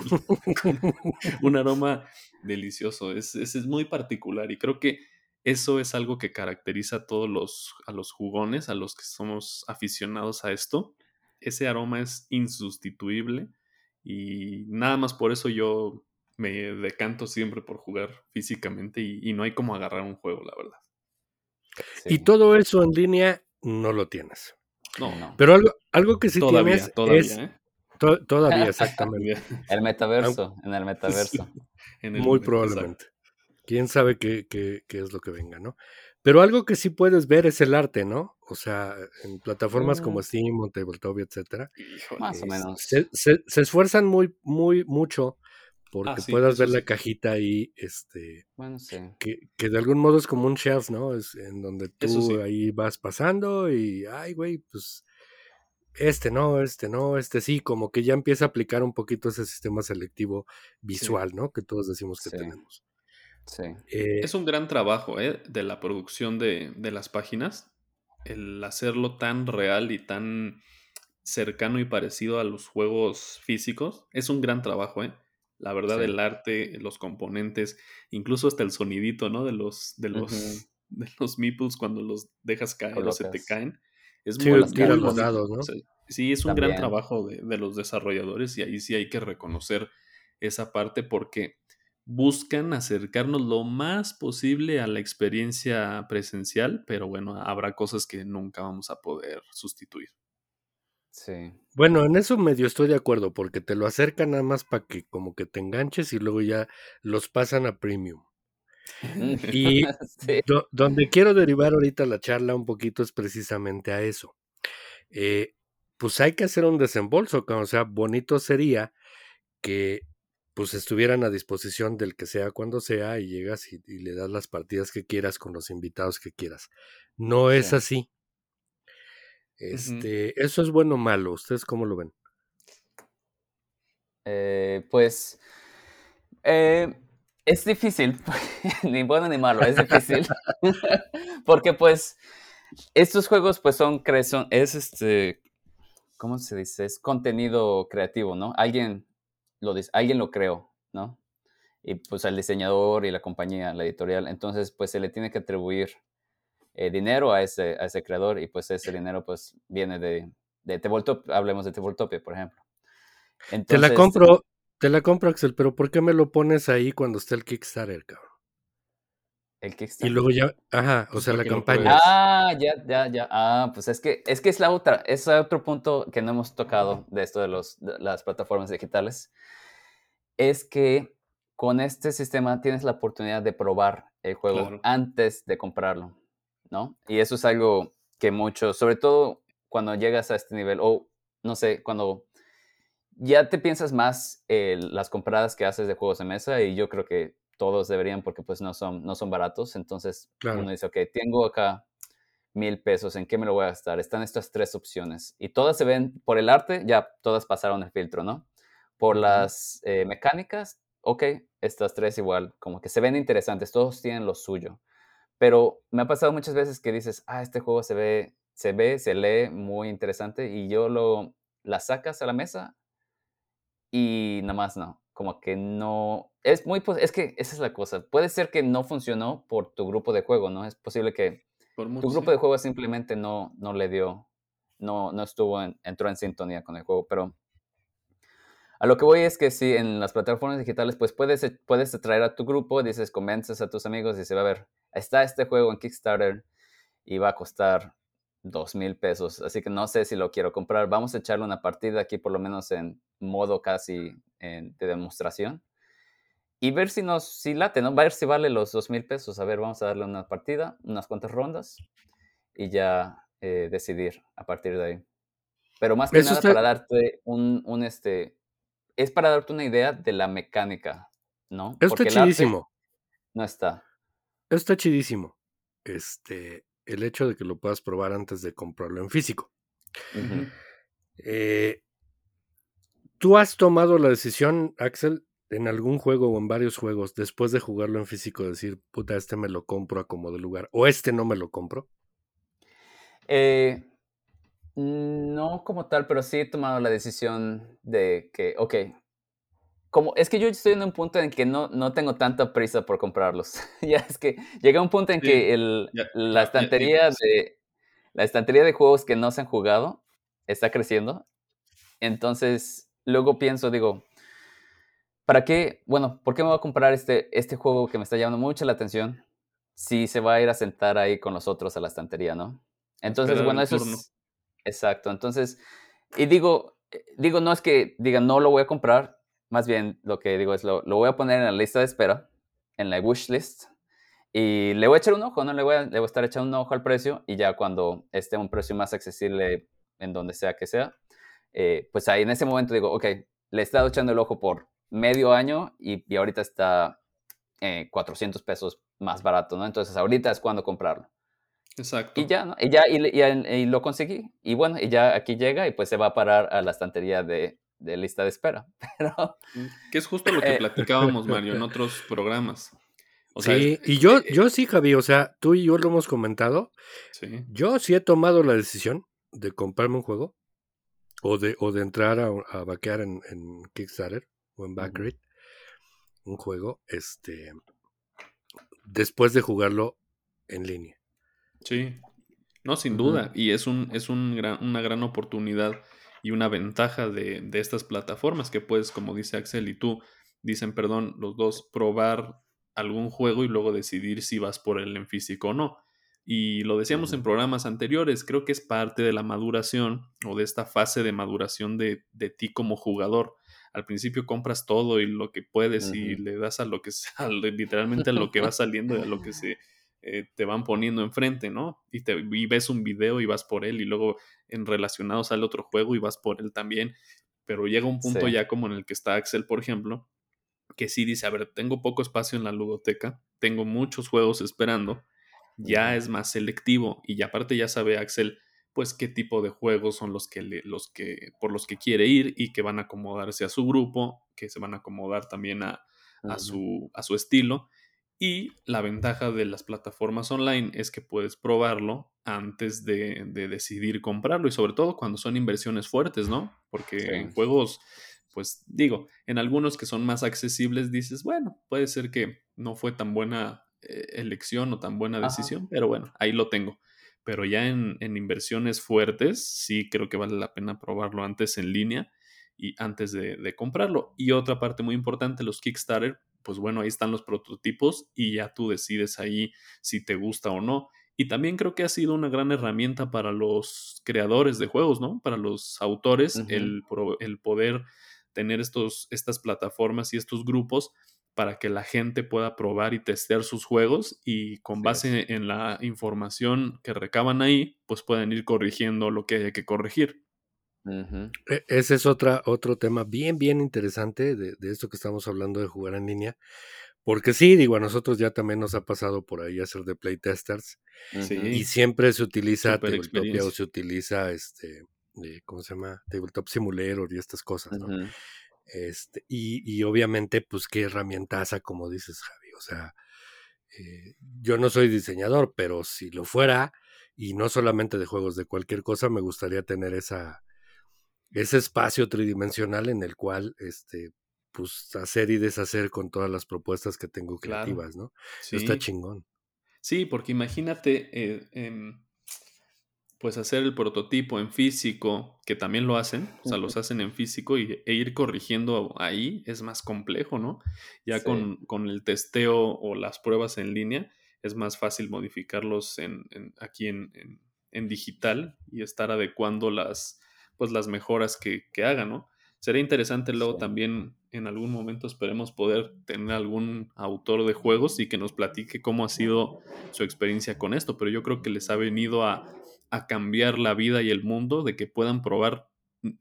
un aroma delicioso, es, es, es muy particular y creo que eso es algo que caracteriza a todos los, a los jugones, a los que somos aficionados a esto. Ese aroma es insustituible y nada más por eso yo me decanto siempre por jugar físicamente y, no hay como agarrar un juego, la verdad. Y todo eso en línea no lo tienes. No, no. Pero algo, algo que sí tienes todavía, es... ¿eh? todavía, exactamente. el metaverso, en el metaverso. Muy probablemente quién sabe qué, qué, qué, es lo que venga, ¿no? Pero algo que sí puedes ver es el arte, ¿no? O sea, en plataformas como. Steam, o Tabletop, etcétera. Más o menos. Se, se, esfuerzan muy, muy, mucho porque ah, puedas ver la cajita ahí, este, bueno, sí. que, que, de algún modo es como un shelf, ¿no? Es en donde tú ahí vas pasando y, ay, güey, pues este no, este no, este sí, como que ya empieza a aplicar un poquito ese sistema selectivo visual, ¿no? Que todos decimos que tenemos. Eh, es un gran trabajo ¿eh? de la producción de, las páginas, el hacerlo tan real y tan cercano y parecido a los juegos físicos. Es un gran trabajo, ¿eh? La verdad, el arte, los componentes, incluso hasta el sonidito, ¿no? De los, de los, de los meeples cuando los dejas caer o se te caen. Es muy, ¿no? sí, es un gran trabajo de, de, los desarrolladores y ahí sí hay que reconocer esa parte porque buscan acercarnos lo más posible a la experiencia presencial, pero bueno, habrá cosas que nunca vamos a poder sustituir. Sí. Bueno, en eso medio estoy de acuerdo, porque te lo acercan nada más para que como que te enganches y luego ya los pasan a premium. Y donde quiero derivar ahorita la charla un poquito es precisamente a eso. Eh, pues hay que hacer un desembolso, o sea, bonito sería que pues estuvieran a disposición del que sea cuando sea y llegas y, le das las partidas que quieras con los invitados que quieras. No es así. Este, ¿Eso es bueno o malo? ¿Ustedes cómo lo ven? Eh, pues eh, es difícil, ni bueno ni malo, es difícil. Porque pues estos juegos pues son, son, es este, ¿cómo se dice? Es contenido creativo, ¿no? Alguien lo, alguien lo creó, ¿no? Y pues al diseñador y la compañía, la editorial. Entonces, pues se le tiene que atribuir eh, dinero a ese, a ese creador y pues ese dinero pues viene de, de hablemos de Tabletopia, por ejemplo. te la compro, te la compro, Axel, pero ¿por qué me lo pones ahí cuando está el Kickstarter, cabrón? El Kickstarter. Y luego ya, ajá, o pues sea, la campaña. Ah, ya, ya, ya. Ah, pues es que, es que es la otra, es otro punto que no hemos tocado de esto de, los, las plataformas digitales. Es que con este sistema tienes la oportunidad de probar el juego antes de comprarlo, ¿no? Y eso es algo que muchos, sobre todo cuando llegas a este nivel, o no sé, cuando ya te piensas más en las compradas que haces de juegos de mesa, y yo creo que todos deberían porque pues no son, no son baratos. Entonces uno dice, ok, tengo acá mil pesos, ¿en qué me lo voy a gastar? Están estas tres opciones y todas se ven, por el arte, ya todas pasaron el filtro, ¿no? Por las eh, mecánicas, ok, estas tres igual, como que se ven interesantes, todos tienen lo suyo. Pero me ha pasado muchas veces que dices, ah, este juego se ve, se ve, se lee muy interesante y yo lo, la sacas a la mesa y nada más no como que no, es muy, es que esa es la cosa, puede ser que no funcionó por tu grupo de juego, ¿no? Es posible que tu grupo de juego simplemente no, no le dio, no, no estuvo, en, entró en sintonía con el juego, pero a lo que voy es que si en las plataformas digitales, pues puedes, puedes traer a tu grupo, dices, convences a tus amigos y se va a ver, está este juego en Kickstarter y va a costar dos mil pesos, así que no sé si lo quiero comprar. Vamos a echarle una partida aquí, por lo menos en modo casi de demostración, y ver si nos, si late, ¿no? Ver si vale los dos mil pesos. A ver, vamos a darle una partida, unas cuantas rondas, y ya eh, decidir a partir de ahí. Pero más que nada para darte un, un, este, es para darte una idea de la mecánica, ¿no? Esto está chidísimo. No está. Esto está chidísimo. Este, el hecho de que lo puedas probar antes de comprarlo en físico. Eh, ¿Tú has tomado la decisión, Axel, en algún juego o en varios juegos, después de jugarlo en físico, decir, puta, este me lo compro a como de lugar, o este no me lo compro? Eh, no como tal, pero sí he tomado la decisión de que, ok, como es que yo estoy en un punto en que no, no tengo tanta prisa por comprarlos. ya es que llega un punto en que el, la estantería de la estantería de juegos que no se han jugado está creciendo. Entonces, luego pienso, digo, ¿para qué? Bueno, ¿por qué me voy a comprar este, este juego que me está llamando mucho la atención si se va a ir a sentar ahí con los otros a la estantería, ¿no? Entonces, bueno, eso es exacto. Entonces, y digo, eh, digo, no es que diga no lo voy a comprar, más bien lo que digo es lo, lo voy a poner en la lista de espera, en la wish list, y le voy a echar un ojo, ¿no? Le voy a, le voy a estar echando un ojo al precio y ya cuando esté un precio más accesible en donde sea que sea, eh, pues ahí en ese momento digo, ok, le he estado echando el ojo por medio año y, y ahorita está eh, 400 pesos más barato, ¿no? Entonces ahorita es cuando comprarlo. Exacto. Y ya, ¿no? Y ya, y, y, lo conseguí. Y bueno, y ya aquí llega y pues se va a parar a la estantería de, de lista de espera. Pero... Mm, que es justo lo que eh, platicábamos, Mario, en otros programas. sí, y yo, eh, yo sí, Javi, o sea, tú y yo lo hemos comentado. Sí. Yo sí he tomado la decisión de comprarme un juego o de, o de entrar a, a vaquear en, en, Kickstarter o en Backgrid un juego, este, después de jugarlo en línea. Sí, no, sin duda. Y es, un, es un gran, una gran oportunidad y una ventaja de, de, estas plataformas que puedes, como dice Axel y tú, dicen, perdón, los dos, probar algún juego y luego decidir si vas por él en físico o no. Y lo decíamos en programas anteriores, creo que es parte de la maduración o de esta fase de maduración de, de ti como jugador. Al principio compras todo y lo que puedes y le das a lo que literalmente a lo que va saliendo y a lo que se eh, te van poniendo enfrente, ¿no? Y, te, ves un video y vas por él y luego en relacionado sale otro juego y vas por él también. Pero llega un punto ya como en el que está Axel, por ejemplo, que sí dice, a ver, tengo poco espacio en la ludoteca, tengo muchos juegos esperando ya es más selectivo y aparte ya sabe Axel pues qué tipo de juegos son los que, los que por los que quiere ir y que van a acomodarse a su grupo, que se van a acomodar también a, a, su, a su estilo. Y la ventaja de las plataformas online es que puedes probarlo antes de, de decidir comprarlo y sobre todo cuando son inversiones fuertes, ¿no? Porque en juegos, pues digo, en algunos que son más accesibles dices, bueno, puede ser que no fue tan buena eh, elección o tan buena decisión, pero bueno, ahí lo tengo. Pero ya en, inversiones fuertes, sí creo que vale la pena probarlo antes en línea y antes de, comprarlo. Y otra parte muy importante, los Kickstarter, pues bueno, ahí están los prototipos y ya tú decides ahí si te gusta o no. Y también creo que ha sido una gran herramienta para los creadores de juegos, ¿no? Para los autores, el, el, poder tener estos, estas plataformas y estos grupos para que la gente pueda probar y testear sus juegos y con base en la información que recaban ahí, pues pueden ir corrigiendo lo que haya que corregir. E, ese es otra, otro tema bien, bien interesante de, esto que estamos hablando de jugar en línea. Porque sí, digo, a nosotros ya también nos ha pasado por ahí hacer de playtesters. Y siempre se utiliza Tabletop o se utiliza este, eh, ¿cómo se llama? Tabletop Simulator y estas cosas, ¿no? Este, y, obviamente, pues qué herramientaza, como dices, Javi. O sea, eh, yo no soy diseñador, pero si lo fuera, y no solamente de juegos, de cualquier cosa, me gustaría tener esa, ese espacio tridimensional en el cual, este, pues hacer y deshacer con todas las propuestas que tengo creativas, ¿no? Sí. Está chingón. Sí, porque imagínate, eh, em, pues hacer el prototipo en físico, que también lo hacen, o sea, los hacen en físico y, e ir corrigiendo ahí es más complejo, ¿no? Ya con, con, el testeo o las pruebas en línea es más fácil modificarlos en, aquí en, en, digital y estar adecuando las, pues, las mejoras que, que hagan, ¿no? Sería interesante luego también en algún momento esperemos poder tener algún autor de juegos y que nos platique cómo ha sido su experiencia con esto, pero yo creo que les ha venido a a cambiar la vida y el mundo, de que puedan probar.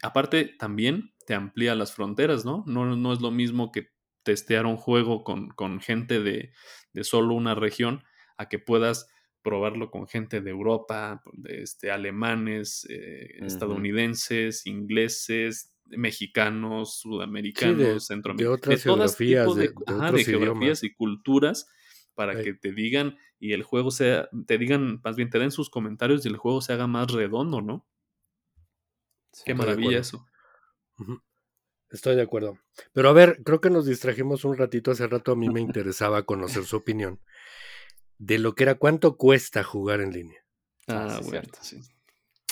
Aparte, también te amplía las fronteras, ¿no? No, no es lo mismo que testear un juego con, con gente de, de, solo una región, a que puedas probarlo con gente de Europa, de este, alemanes, eh, estadounidenses, ingleses, mexicanos, sudamericanos, de, centroamericanos, de otras geografías, de, geografías y culturas para que te digan y el juego sea, te digan, más bien te den sus comentarios y el juego se haga más redondo, ¿no? Qué maravilla eso. Estoy de acuerdo. Pero a ver, creo que nos distrajimos un ratito. Hace rato a mí me interesaba conocer su opinión de lo que era cuánto cuesta jugar en línea. Ah, ah sí, bueno, cierto. sí.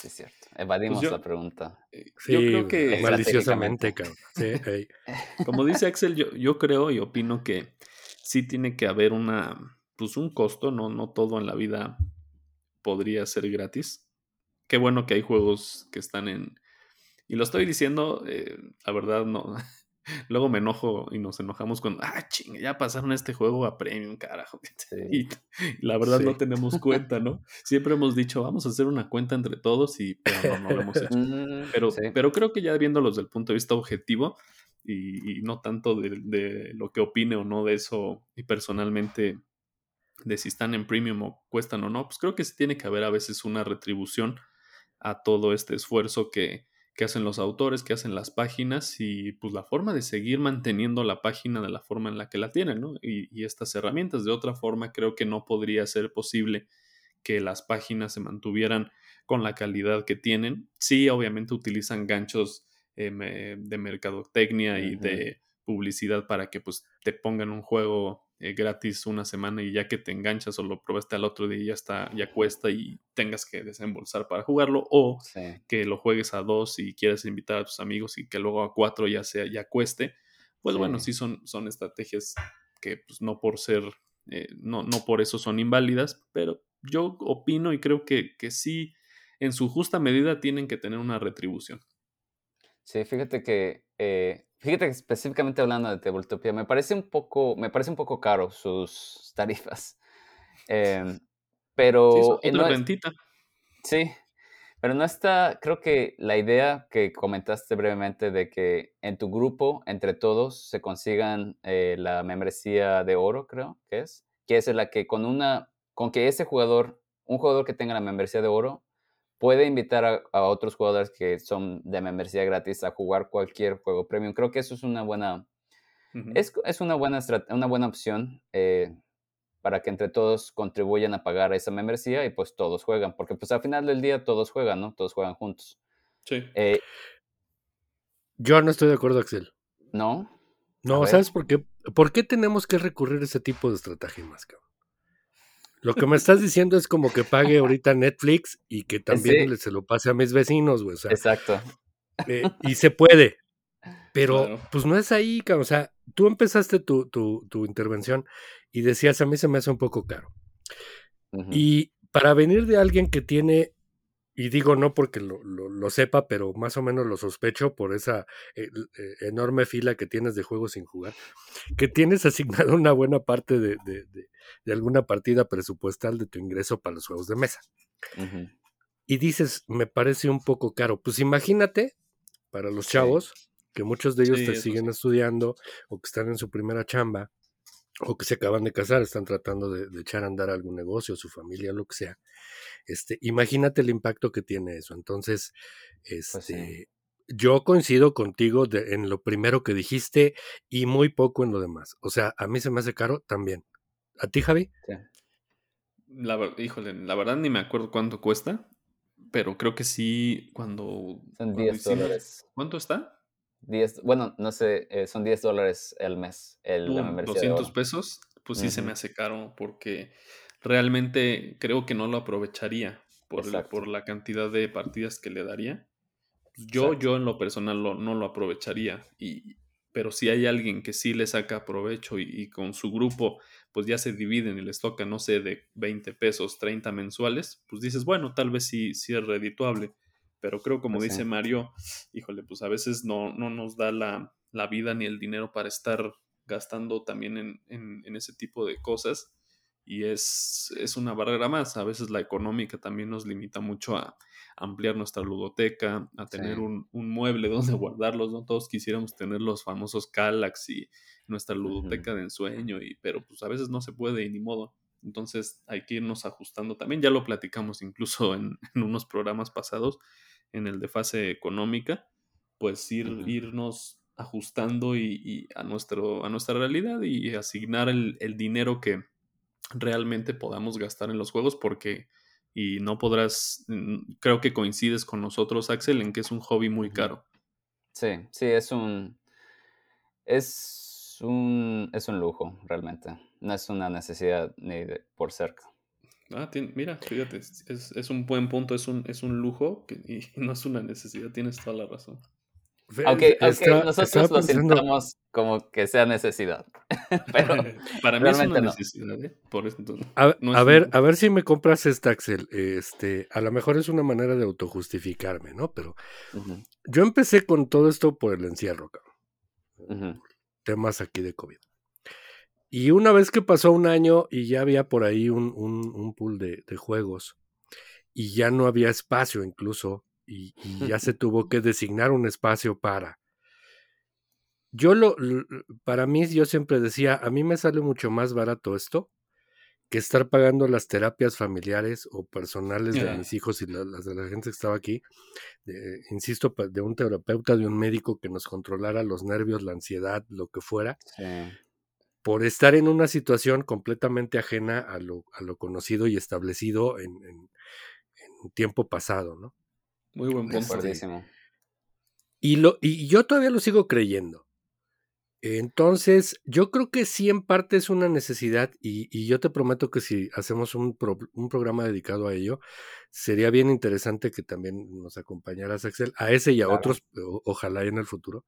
Sí, es cierto. Evadimos pues yo, la pregunta. Eh, sí, yo creo que. Maliciosamente, cabrón. Sí, hey. Como dice Axel, yo, yo creo y opino que sí tiene que haber una. Pues un costo, no, no todo en la vida podría ser gratis. Qué bueno que hay juegos que están en, y lo estoy diciendo, eh, la verdad, no. Luego me enojo y nos enojamos con, ah, ching, ya pasaron este juego a premium, carajo. Y la verdad no tenemos cuenta, ¿no? Siempre hemos dicho, vamos a hacer una cuenta entre todos y pero no, no lo hemos hecho. Mm, pero, pero creo que ya viéndolos desde el punto de vista objetivo y, y no tanto de, de, lo que opine o no de eso y personalmente de si están en premium o cuestan o no, pues creo que sí tiene que haber a veces una retribución a todo este esfuerzo que, que hacen los autores, que hacen las páginas y pues la forma de seguir manteniendo la página de la forma en la que la tienen, ¿no? Y, estas herramientas. De otra forma, creo que no podría ser posible que las páginas se mantuvieran con la calidad que tienen. Sí, obviamente utilizan ganchos eh, de mercadotecnia y de publicidad para que pues te pongan un juego eh, gratis una semana y ya que te enganchas o lo probaste al otro día y ya está, ya cuesta y tengas que desembolsar para jugarlo o que lo juegues a dos y quieres invitar a tus amigos y que luego a cuatro ya sea, ya cueste. Pues bueno, sí son, son estrategias que pues no por ser, eh, no, no por eso son inválidas, pero yo opino y creo que, que sí, en su justa medida tienen que tener una retribución. Sí, fíjate que eh, Fíjate que específicamente hablando de Tabletopia, me parece un poco, me parece un poco caro sus tarifas. Em, pero. Sí, otra rentita. Sí, pero no está, creo que la idea que comentaste brevemente de que en tu grupo, entre todos, se consigan eh, la membresía de oro, creo que es, que es la que con una, con que ese jugador, un jugador que tenga la membresía de oro, puede invitar a, otros jugadores que son de membresía gratis a jugar cualquier juego premium. Creo que eso es una buena, es, es, una, buena una buena opción eh, para que entre todos contribuyan a pagar esa membresía y pues todos juegan, porque pues al final del día todos juegan, ¿no? Todos juegan juntos. Sí. Eh, Yo no estoy de acuerdo, Axel. ¿No? No, ¿sabes por qué? ¿Por qué tenemos que recurrir a ese tipo de estrategia más, cabrón? Lo que me estás diciendo es como que pague ahorita Netflix y que también se lo pase a mis vecinos, güey. Exacto. Eh, y se puede. Pero pues no es ahí, o sea, tú empezaste tu, tu, tu, intervención y decías, a mí se me hace un poco caro. Y para venir de alguien que tiene y digo no porque lo, lo, sepa, pero más o menos lo sospecho por esa eh, eh, enorme fila que tienes de juegos sin jugar, que tienes asignado una buena parte de, de, de, alguna partida presupuestal de tu ingreso para los juegos de mesa. Y dices, me parece un poco caro. Pues imagínate, para los chavos, que muchos de ellos te siguen estudiando o que están en su primera chamba, o que se acaban de casar, están tratando de, echar a andar algún negocio, su familia, lo que sea. Este, imagínate el impacto que tiene eso. Entonces, pues este, yo coincido contigo en lo primero que dijiste y muy poco en lo demás. O sea, a mí se me hace caro también. ¿A ti, Javi? La, híjole, la verdad ni me acuerdo cuánto cuesta, pero creo que sí cuando... Son 10 dólares. ¿Cuánto está? 10, bueno, no sé, eh, son 10 dólares el mes. El, 200 pesos, pues sí se me hace caro porque realmente creo que no lo aprovecharía por, por la cantidad de partidas que le daría. Yo, yo en lo personal no lo aprovecharía, y, pero si hay alguien que sí le saca provecho y, con su grupo pues ya se dividen y les toca, no sé, de 20 pesos, 30 mensuales, pues dices, bueno, tal vez sí, sí es redituable pero creo, como pues dice Mario, híjole, pues a veces no, no nos da la, la vida ni el dinero para estar gastando también en, en, en, ese tipo de cosas. Y es, es una barrera más. A veces la económica también nos limita mucho a ampliar nuestra ludoteca, a tener un, un, mueble donde guardarlos. No todos quisiéramos tener los famosos Calax y nuestra ludoteca de ensueño, y, pero pues a veces no se puede y ni modo. Entonces hay que irnos ajustando también. Ya lo platicamos incluso en, unos programas pasados, en el de fase económica, pues ir, irnos ajustando y, a, nuestro, a nuestra realidad y asignar el, el dinero que realmente podamos gastar en los juegos porque y no podrás, creo que coincides con nosotros, Axel, en que es un hobby muy caro. Sí, sí, es un, es un, es un lujo, realmente. No es una necesidad ni de, por cerca. Ah, mira, fíjate, es, un buen punto, es un, es un lujo y no es una necesidad, tienes toda la razón. Aunque, nosotros lo sintamos como que sea necesidad. Pero para mí es una necesidad, ¿eh? a, ver, a ver si me compras esta Axel. Este, a lo mejor es una manera de autojustificarme, ¿no? Pero yo empecé con todo esto por el encierro, cabrón. Temas aquí de COVID. Y una vez que pasó un año y ya había por ahí un, un, pool de, de juegos y ya no había espacio incluso y, ya se tuvo que designar un espacio para. Yo lo, para mí, yo siempre decía, a mí me sale mucho más barato esto que estar pagando las terapias familiares o personales de mis hijos y las de la gente que estaba aquí, insisto, de un terapeuta, de un médico que nos controlara los nervios, la ansiedad, lo que fuera, por estar en una situación completamente ajena a lo, a lo conocido y establecido en, en, en tiempo pasado, ¿no? Muy buen punto. Y, lo, y yo todavía lo sigo creyendo. Entonces, yo creo que sí en parte es una necesidad y, yo te prometo que si hacemos un, un, programa dedicado a ello, sería bien interesante que también nos acompañaras, Axel, a ese y a otros, ojalá en el futuro,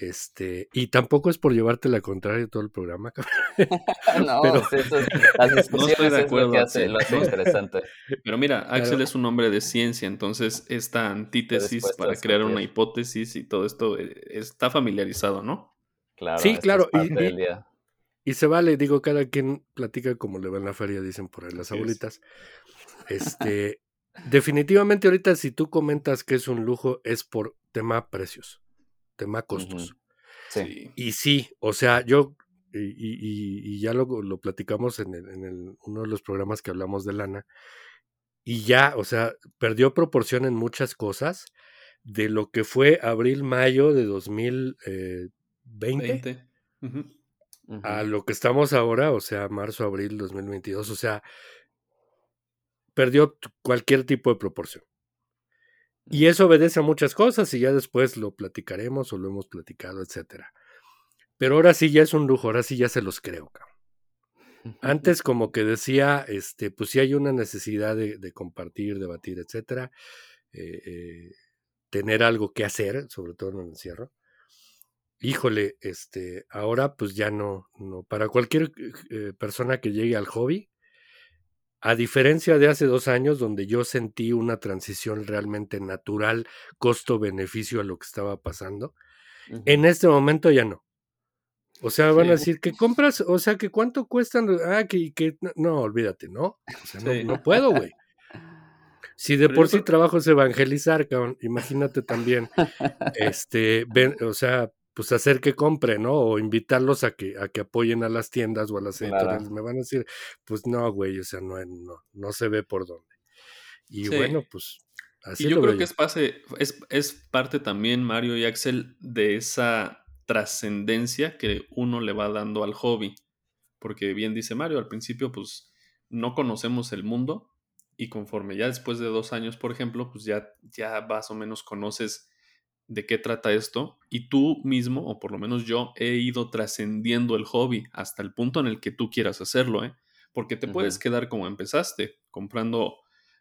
este, y tampoco es por llevarte la contraria todo el programa, no, pero, no estoy de acuerdo. interesante. Pero mira, Axel es un hombre de ciencia, entonces esta antítesis para crear una hipótesis y todo esto eh, está familiarizado, ¿no? Claro. Sí, claro. Y, se vale, digo, cada quien platica como le va en la feria, dicen por ahí las abuelitas. Este, definitivamente ahorita si tú comentas que es un lujo es por tema precios tema costos. Sí. Y sí, o sea, yo, y, y, ya lo, lo platicamos en, el, en el, uno de los programas que hablamos de lana, y ya, o sea, perdió proporción en muchas cosas de lo que fue abril-mayo de 2020 20. a lo que estamos ahora, o sea, marzo-abril 2022, o sea, perdió cualquier tipo de proporción. Y eso obedece a muchas cosas y ya después lo platicaremos o lo hemos platicado, etcétera. Pero ahora sí ya es un lujo, ahora sí ya se los creo, cabrón. Antes como que decía, este, pues sí hay una necesidad de, compartir, debatir, etcétera, eh, eh, tener algo que hacer, sobre todo en el encierro. Híjole, este, ahora pues ya no, no. Para cualquier eh, persona que llegue al hobby, a diferencia de hace dos años, donde yo sentí una transición realmente natural, costo-beneficio a lo que estaba pasando, en este momento ya no. O sea, van a decir que compras, o sea, que cuánto cuestan, ah, que, que no, olvídate, ¿no? O sea, no, puedo, güey. Si de por sí trabajo es evangelizar, cabrón, imagínate también, este, ven, o sea, pues hacer que compre, ¿no? O invitarlos a que, a que apoyen a las tiendas o a las editoriales. Me van a decir, pues no, güey, o sea, no, no, no se ve por dónde. Y bueno, pues así. Y yo creo que es, pase, es, es parte también, Mario y Axel, de esa trascendencia que uno le va dando al hobby. Porque bien dice Mario, al principio, pues no conocemos el mundo y conforme ya después de dos años, por ejemplo, pues ya, ya más o menos conoces de qué trata esto y tú mismo, o por lo menos yo, he ido trascendiendo el hobby hasta el punto en el que tú quieras hacerlo, ¿eh? Porque te puedes quedar como empezaste, comprando,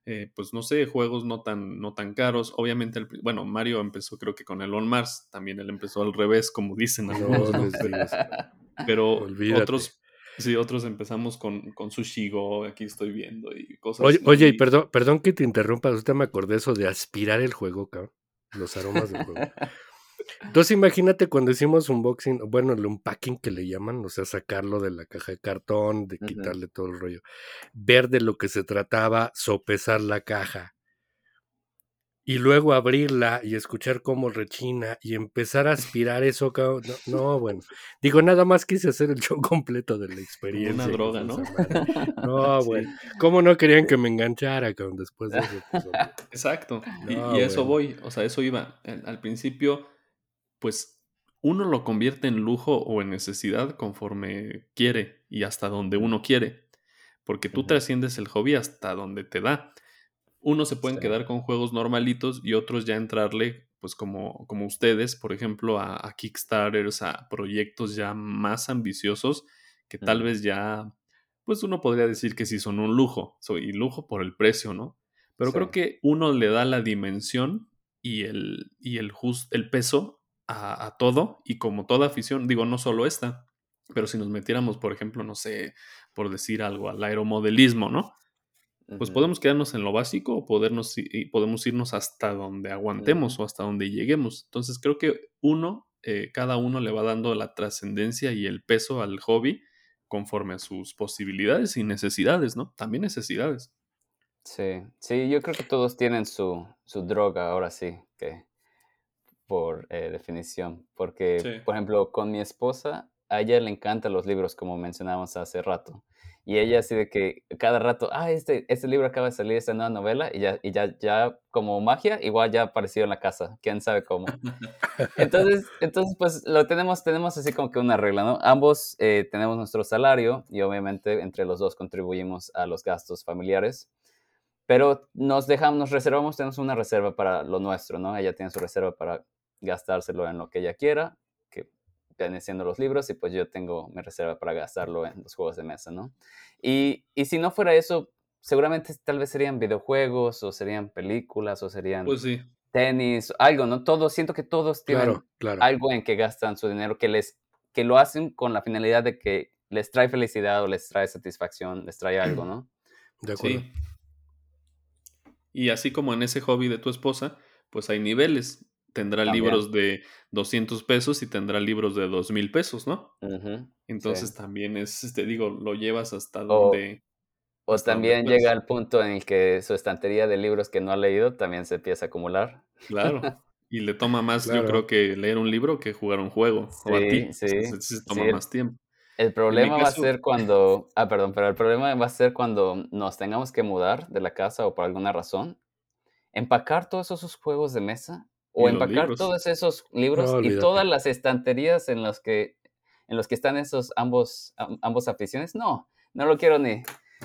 eh, pues no sé, juegos no tan, no tan caros. Obviamente, el, bueno, Mario empezó creo que con el On Mars, también él empezó al revés, como dicen algunos. pero otros, sí, otros empezamos con, con Sushigo, aquí estoy viendo y cosas Oye, oye y perdón, perdón que te interrumpa, usted me acordé eso de aspirar el juego, cabrón los aromas del juego. Entonces imagínate cuando hicimos un unboxing, bueno, el unpacking que le llaman, o sea, sacarlo de la caja de cartón, de quitarle todo el rollo, ver de lo que se trataba, sopesar la caja. Y luego abrirla y escuchar cómo rechina y empezar a aspirar eso. No, bueno, digo, nada más quise hacer el show completo de la experiencia. Una droga, ¿no? No, bueno, ¿cómo no querían que me enganchara con después de eso? Pues, Exacto, y, a eso voy, o sea, eso iba. Al principio, pues uno lo convierte en lujo o en necesidad conforme quiere y hasta donde uno quiere, porque tú trasciendes el hobby hasta donde te da unos se pueden quedar con juegos normalitos y otros ya entrarle, pues como, como ustedes, por ejemplo, a, a Kickstarters, a proyectos ya más ambiciosos que tal vez ya, pues uno podría decir que sí son un lujo, soy lujo por el precio, ¿no? Pero creo que uno le da la dimensión y el, y el, just, el peso a, a todo y como toda afición, digo, no solo esta, pero si nos metiéramos, por ejemplo, no sé, por decir algo, al aeromodelismo, ¿no? Pues podemos quedarnos en lo básico o podernos, y podemos irnos hasta donde aguantemos o hasta donde lleguemos. Entonces creo que uno, eh, cada uno le va dando la trascendencia y el peso al hobby conforme a sus posibilidades y necesidades, ¿no? También necesidades. Sí, sí, yo creo que todos tienen su, su droga ahora sí, que por eh, definición, porque, por ejemplo, con mi esposa, a ella le encantan los libros, como mencionábamos hace rato. Y ella así de que cada rato, ah, este, este libro acaba de salir, esta nueva novela, y ya, y ya, ya como magia, igual ya apareció en la casa, quién sabe cómo. Entonces, entonces pues lo tenemos, tenemos así como que una regla, ¿no? Ambos eh, tenemos nuestro salario y obviamente entre los dos contribuimos a los gastos familiares, pero nos dejamos, nos reservamos, tenemos una reserva para lo nuestro, ¿no? Ella tiene su reserva para gastárselo en lo que ella quiera vienen siendo los libros y pues yo tengo mi reserva para gastarlo en los juegos de mesa, ¿no? Y, y si no fuera eso, seguramente tal vez serían videojuegos o serían películas o serían pues sí. tenis, algo, ¿no? Todos, siento que todos tienen algo en que gastan su dinero, que, les, que lo hacen con la finalidad de que les trae felicidad o les trae satisfacción, les trae algo, ¿no? De acuerdo. Sí. Y así como en ese hobby de tu esposa, pues hay niveles tendrá libros de 200 pesos y tendrá libros de 2 mil pesos, ¿no? Entonces también es, te digo, lo llevas hasta donde... O también llega al punto en el que su estantería de libros que no ha leído también se empieza a acumular. Claro. Y le toma más, yo creo que leer un libro que jugar un juego. o a ti. Sí, se toma más tiempo. El problema va a ser cuando, ah, perdón, pero el problema va a ser cuando nos tengamos que mudar de la casa o por alguna razón, empacar todos esos juegos de mesa o empacar todos esos libros y todas las estanterías en los que en los que están esos ambos ambos aficiones. No, no lo quiero ni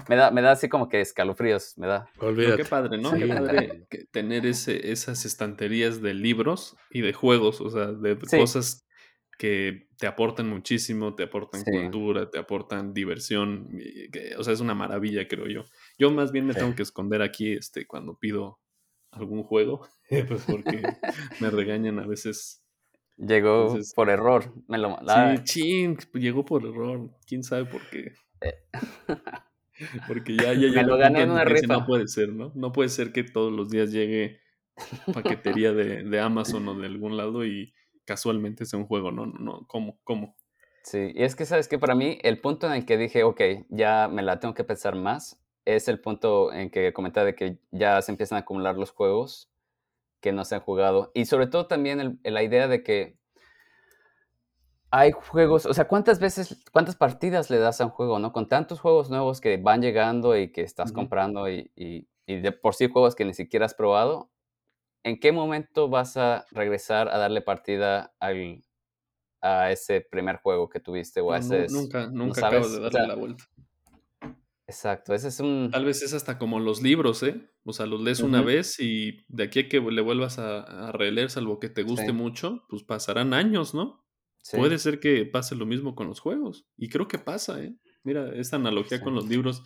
me da, me da así como que escalofríos, me da. Olvídate. qué padre, ¿no? Qué padre tener ese, esas estanterías de libros y de juegos, o sea, de cosas que te aportan muchísimo, te aportan cultura, te aportan diversión, o sea, es una maravilla, creo yo. Yo más bien me tengo que esconder aquí este, cuando pido algún juego, pues porque me regañan a veces. Llegó por error, me lo Sí, ching, llegó por error, quién sabe por qué. Eh. Porque ya, ya, ya me lo gané en una rifa. No puede ser, ¿no? No puede ser que todos los días llegue paquetería de, de Amazon o de algún lado y casualmente sea un juego, ¿no? no ¿Cómo? ¿Cómo? Sí, y es que sabes que para mí el punto en el que dije, ok, ya me la tengo que pensar más, es el punto en que comentaba de que ya se empiezan a acumular los juegos que no se han jugado. Y sobre todo también la idea de que hay juegos, o sea, ¿cuántas veces, cuántas partidas le das a un juego, no? Con tantos juegos nuevos que van llegando y que estás comprando y, y, de por sí juegos que ni siquiera has probado, ¿en qué momento vas a regresar a darle partida al, a ese primer juego que tuviste o a ese... nunca, nunca acabo de darle la vuelta. Exacto, ese es un... Tal vez es hasta como los libros, ¿eh? O sea, los lees una vez y de aquí a que le vuelvas a, releer, salvo que te guste mucho, pues pasarán años, ¿no? Puede ser que pase lo mismo con los juegos. Y creo que pasa, ¿eh? Mira, esta analogía con los libros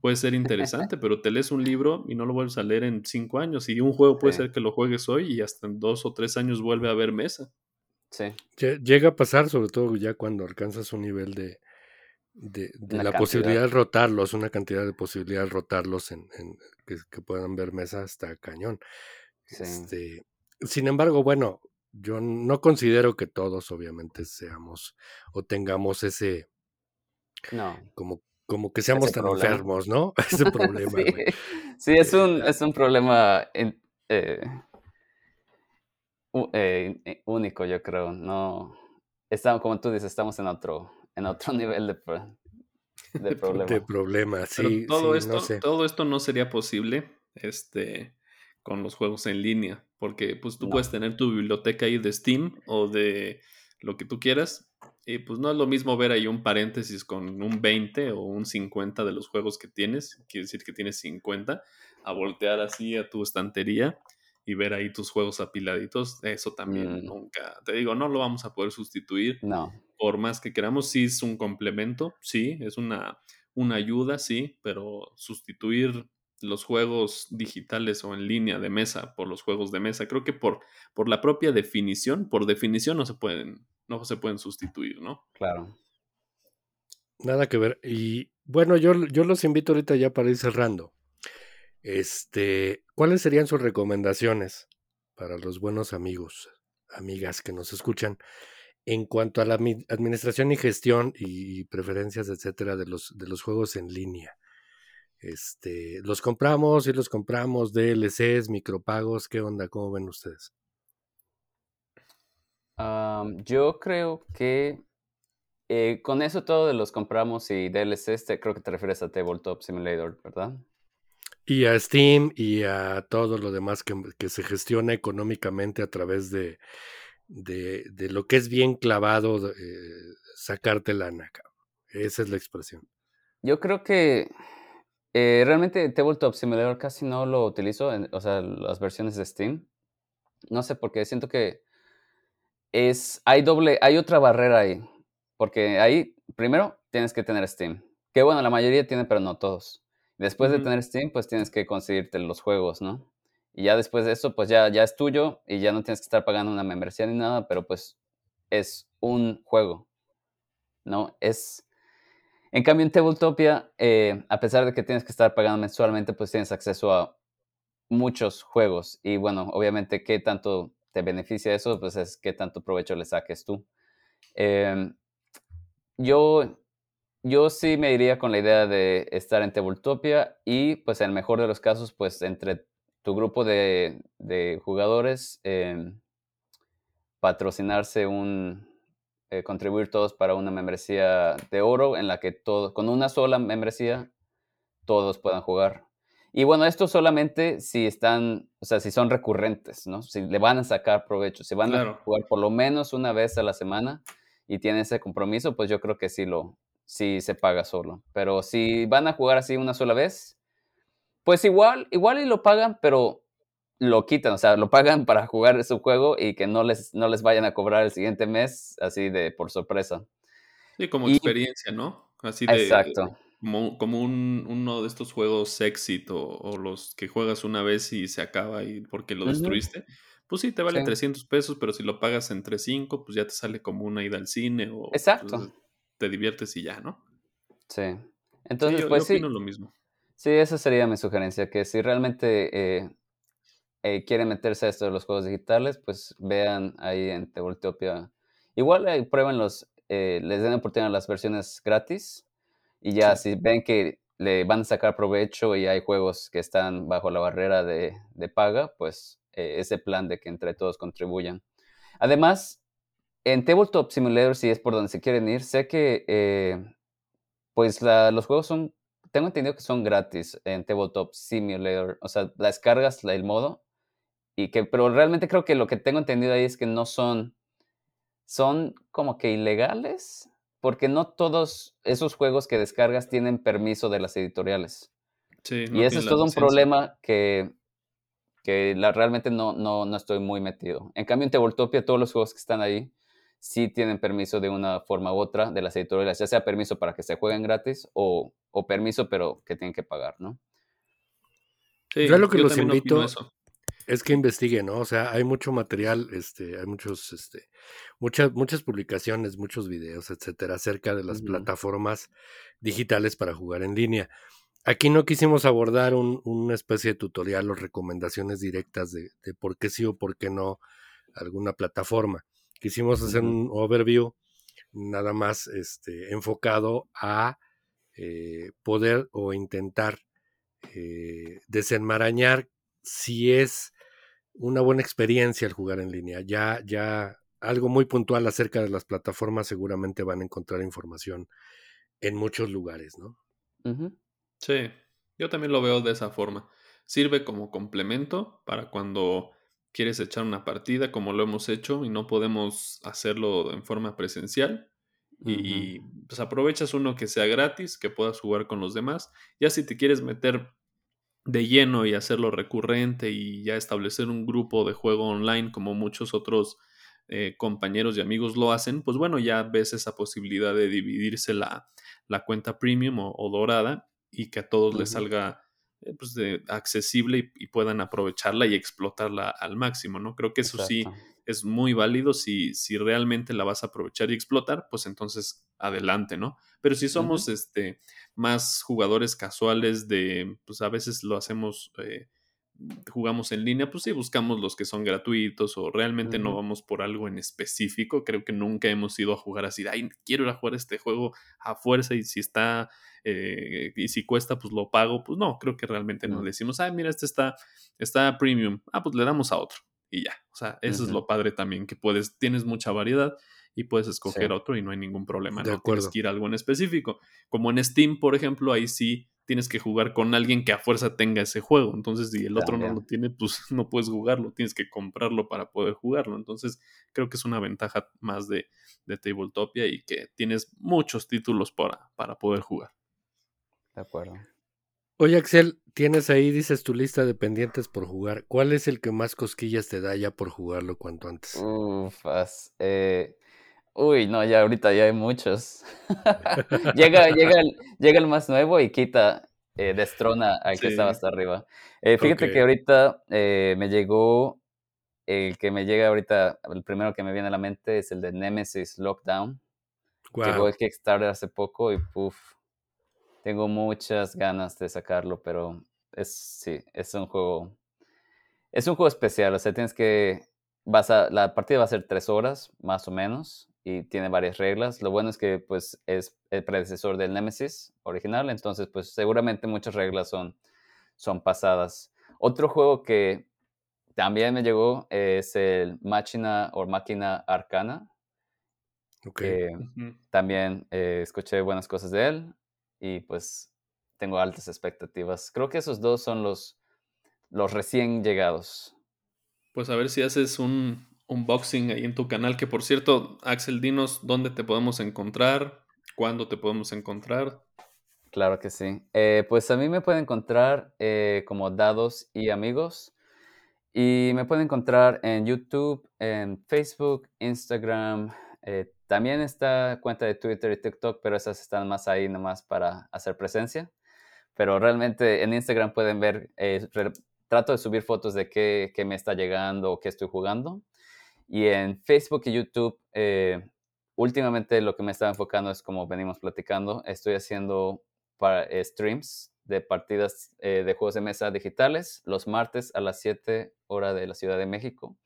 puede ser interesante, pero te lees un libro y no lo vuelves a leer en cinco años. Y un juego puede ser que lo juegues hoy y hasta en dos o tres años vuelve a haber mesa. Sí. Llega a pasar, sobre todo ya cuando alcanzas un nivel de, de, la posibilidad de rotarlos, una cantidad de posibilidad de rotarlos en, que, puedan ver mesa hasta cañón. Este, sin embargo, bueno, yo no considero que todos obviamente seamos o tengamos ese no. como, como que seamos tan enfermos, ¿no? Ese problema. sí. es un, es un problema eh, eh, eh, único, yo creo. No, estamos, como tú dices, estamos en otro, en otro nivel de, de problema. De problema, sí. todo, sí, esto, no sé. todo esto no sería posible este, con los juegos en línea, porque pues tú No. puedes tener tu biblioteca ahí de Steam o de lo que tú quieras, y pues no es lo mismo ver ahí un paréntesis con un 20 o un 50 de los juegos que tienes, quiere decir que tienes 50, a voltear así a tu estantería y ver ahí tus juegos apiladitos, eso también Mm. nunca, te digo, no lo vamos a poder sustituir No, por más que queramos, sí es un complemento, sí, es una, una ayuda, sí, pero sustituir los juegos digitales o en línea de mesa por los juegos de mesa, creo que por, por la propia definición, por definición no se pueden, no se pueden sustituir, ¿no? claro. Nada que ver. Y bueno, yo, yo los invito ahorita ya para ir cerrando. Este, ¿cuáles serían sus recomendaciones para los buenos amigos, amigas que nos escuchan en cuanto a la admi- administración y gestión y preferencias, etcétera, de los, de los juegos en línea? Este, los compramos y los compramos, DLCs, micropagos, ¿qué onda? ¿Cómo ven ustedes? Yo creo que eh, con eso todo de los compramos y DLCs, te, creo que te refieres a Tabletop Simulator, ¿verdad? Y a Steam y a todo lo demás que, que se gestiona económicamente a través de, de, de lo que es bien clavado, eh, sacarte lana. Esa es la expresión. Yo creo que eh, realmente Tabletop Simulator casi no lo utilizo, en- o sea, las versiones de Steam. No sé por qué, siento que es, hay doble, hay otra barrera ahí. Porque ahí, primero, tienes que tener Steam. Que bueno, la mayoría tiene, pero no todos. Después de tener Steam, pues tienes que conseguirte los juegos, ¿no? Y ya después de eso, pues ya, ya es tuyo y ya no tienes que estar pagando una membresía ni nada, pero pues es un juego, ¿no? Es... En cambio, en Tabletopia, eh, a pesar de que tienes que estar pagando mensualmente, pues tienes acceso a muchos juegos. Y bueno, obviamente, ¿qué tanto te beneficia eso? Pues es qué tanto provecho le saques tú. Em, yo, yo sí me iría con la idea de estar en Tabletopia y pues en el mejor de los casos, pues entre tu grupo de, de jugadores, em, patrocinarse un, eh, contribuir todos para una membresía de oro en la que todos, con una sola membresía, todos puedan jugar. Y bueno, esto solamente si están, o sea, si son recurrentes, ¿no? Si le van a sacar provecho, si van Claro. a jugar por lo menos una vez a la semana y tienen ese compromiso, pues yo creo que sí lo, sí se paga solo. Pero si van a jugar así una sola vez, pues igual, igual y lo pagan, pero lo quitan, o sea, lo pagan para jugar su juego y que no les, no les vayan a cobrar el siguiente mes así de por sorpresa. Sí, como Y- experiencia, ¿no? Así de, Exacto. como, como un, uno de estos juegos exit o, o los que juegas una vez y se acaba y porque lo destruiste, pues sí, te vale Sí. 300 pesos, pero si lo pagas entre 5, pues ya te sale como una ida al cine o Exacto. pues, te diviertes y ya, ¿no? Sí. Sí, Entonces, yo, pues yo sí, opino lo mismo. Sí, esa sería mi sugerencia, que si realmente eh, eh, quieren meterse a esto de los juegos digitales, pues vean ahí en Tabletopia. Igual ahí prueben los, eh, les den oportunidad a las versiones gratis y ya Sí. si ven que le van a sacar provecho y hay juegos que están bajo la barrera de, de paga, pues eh, ese plan de que entre todos contribuyan. Además, en Tabletop Simulator, si es por donde se quieren ir, sé que eh, pues la- los juegos son, tengo entendido que son gratis en Tabletop Simulator, o sea, la descargas la- el modo y que, pero realmente creo que lo que tengo entendido ahí es que no son, son como que ilegales, porque no todos esos juegos que descargas tienen permiso de las editoriales. Sí, Y no ese tiene es todo un problema que, que la, realmente no, no, no estoy muy metido. En cambio, en Tabletopia, todos los juegos que están ahí sí tienen permiso de una forma u otra de las editoriales, ya sea permiso para que se jueguen gratis o, o permiso, pero que tienen que pagar, ¿no? Sí, Yo lo que yo los invito es que investiguen, ¿no? O sea, hay mucho material, este, hay muchos, este, muchas, muchas publicaciones, muchos videos, etcétera, acerca de las plataformas digitales para jugar en línea. Aquí no quisimos abordar un- una especie de tutorial o recomendaciones directas de, de por qué sí o por qué no alguna plataforma. Quisimos hacer un overview nada más este, enfocado a eh, poder o intentar eh, desenmarañar si es una buena experiencia al jugar en línea. Ya, ya algo muy puntual acerca de las plataformas, seguramente van a encontrar información en muchos lugares, ¿no? Sí, yo también lo veo de esa forma. Sirve como complemento para cuando quieres echar una partida como lo hemos hecho y no podemos hacerlo en forma presencial. Y pues aprovechas uno que sea gratis, que puedas jugar con los demás. Ya si te quieres meter de lleno y hacerlo recurrente y ya establecer un grupo de juego online como muchos otros eh, compañeros y amigos lo hacen, pues bueno, ya ves esa posibilidad de dividirse la, la cuenta premium o, dorada y que a todos les salga eh, pues de, accesible y, puedan aprovecharla y explotarla al máximo, ¿no? Creo que eso sí es muy válido si, si realmente la vas a aprovechar y explotar, pues entonces adelante, ¿no? Pero si somos este, más jugadores casuales de, pues a veces lo hacemos eh, jugamos en línea, pues sí buscamos los que son gratuitos o realmente no vamos por algo en específico. Creo que nunca hemos ido a jugar así, ay, quiero ir a jugar este juego a fuerza y si está, eh, y si cuesta, pues lo pago. Pues no, creo que realmente no, decimos, ay, mira, este está, está premium, ah, pues le damos a otro y ya. O sea, eso es lo padre también, que puedes, tienes mucha variedad y puedes escoger otro y no hay ningún problema. no tienes que ir a algo en específico. Como en Steam, por ejemplo, ahí sí tienes que jugar con alguien que a fuerza tenga ese juego. Entonces, si el otro no lo tiene, pues no puedes jugarlo, tienes que comprarlo para poder jugarlo. Entonces, creo que es una ventaja más de, de Tabletopia y que tienes muchos títulos para, para poder jugar. De acuerdo. Oye, Axel, tienes ahí, dices tu lista de pendientes por jugar. ¿Cuál es el que más cosquillas te da ya por jugarlo cuanto antes? Ufas. Eh, Uy, no, ya ahorita ya hay muchos. llega, llega, el, llega el más nuevo y quita, eh, destrona al que estaba hasta arriba. Eh, fíjate que ahorita eh, me llegó, el que me llega ahorita, el primero que me viene a la mente es el de Nemesis Lockdown. Llegó el Kickstarter hace poco y puff, tengo muchas ganas de sacarlo, pero es, sí, es un juego, es un juego especial, o sea, tienes que, vas a, la partida va a ser tres horas, más o menos y tiene varias reglas. Lo bueno es que pues es el predecesor del Nemesis original, entonces pues seguramente muchas reglas son, son pasadas. Otro juego que también me llegó es el Machina o Máquina Arcana. Okay. También eh, escuché buenas cosas de él y pues tengo altas expectativas. Creo que esos dos son los, los recién llegados. Pues a ver si haces un, unboxing ahí en tu canal, que por cierto, Axel, dinos dónde te podemos encontrar, cuándo te podemos encontrar. Claro que sí. Eh, pues a mí me pueden encontrar eh, como Dados y Amigos. Y me pueden encontrar en YouTube, en Facebook, Instagram. Eh, también está cuenta de Twitter y TikTok, pero esas están más ahí nomás para hacer presencia. Pero realmente en Instagram pueden ver, trato de subir fotos de qué, qué me está llegando o qué estoy jugando. Y en Facebook y YouTube, eh, últimamente lo que me estaba enfocando es como venimos platicando, estoy haciendo para, eh, streams de partidas eh, de juegos de mesa digitales los martes a las 7 horas de la Ciudad de México.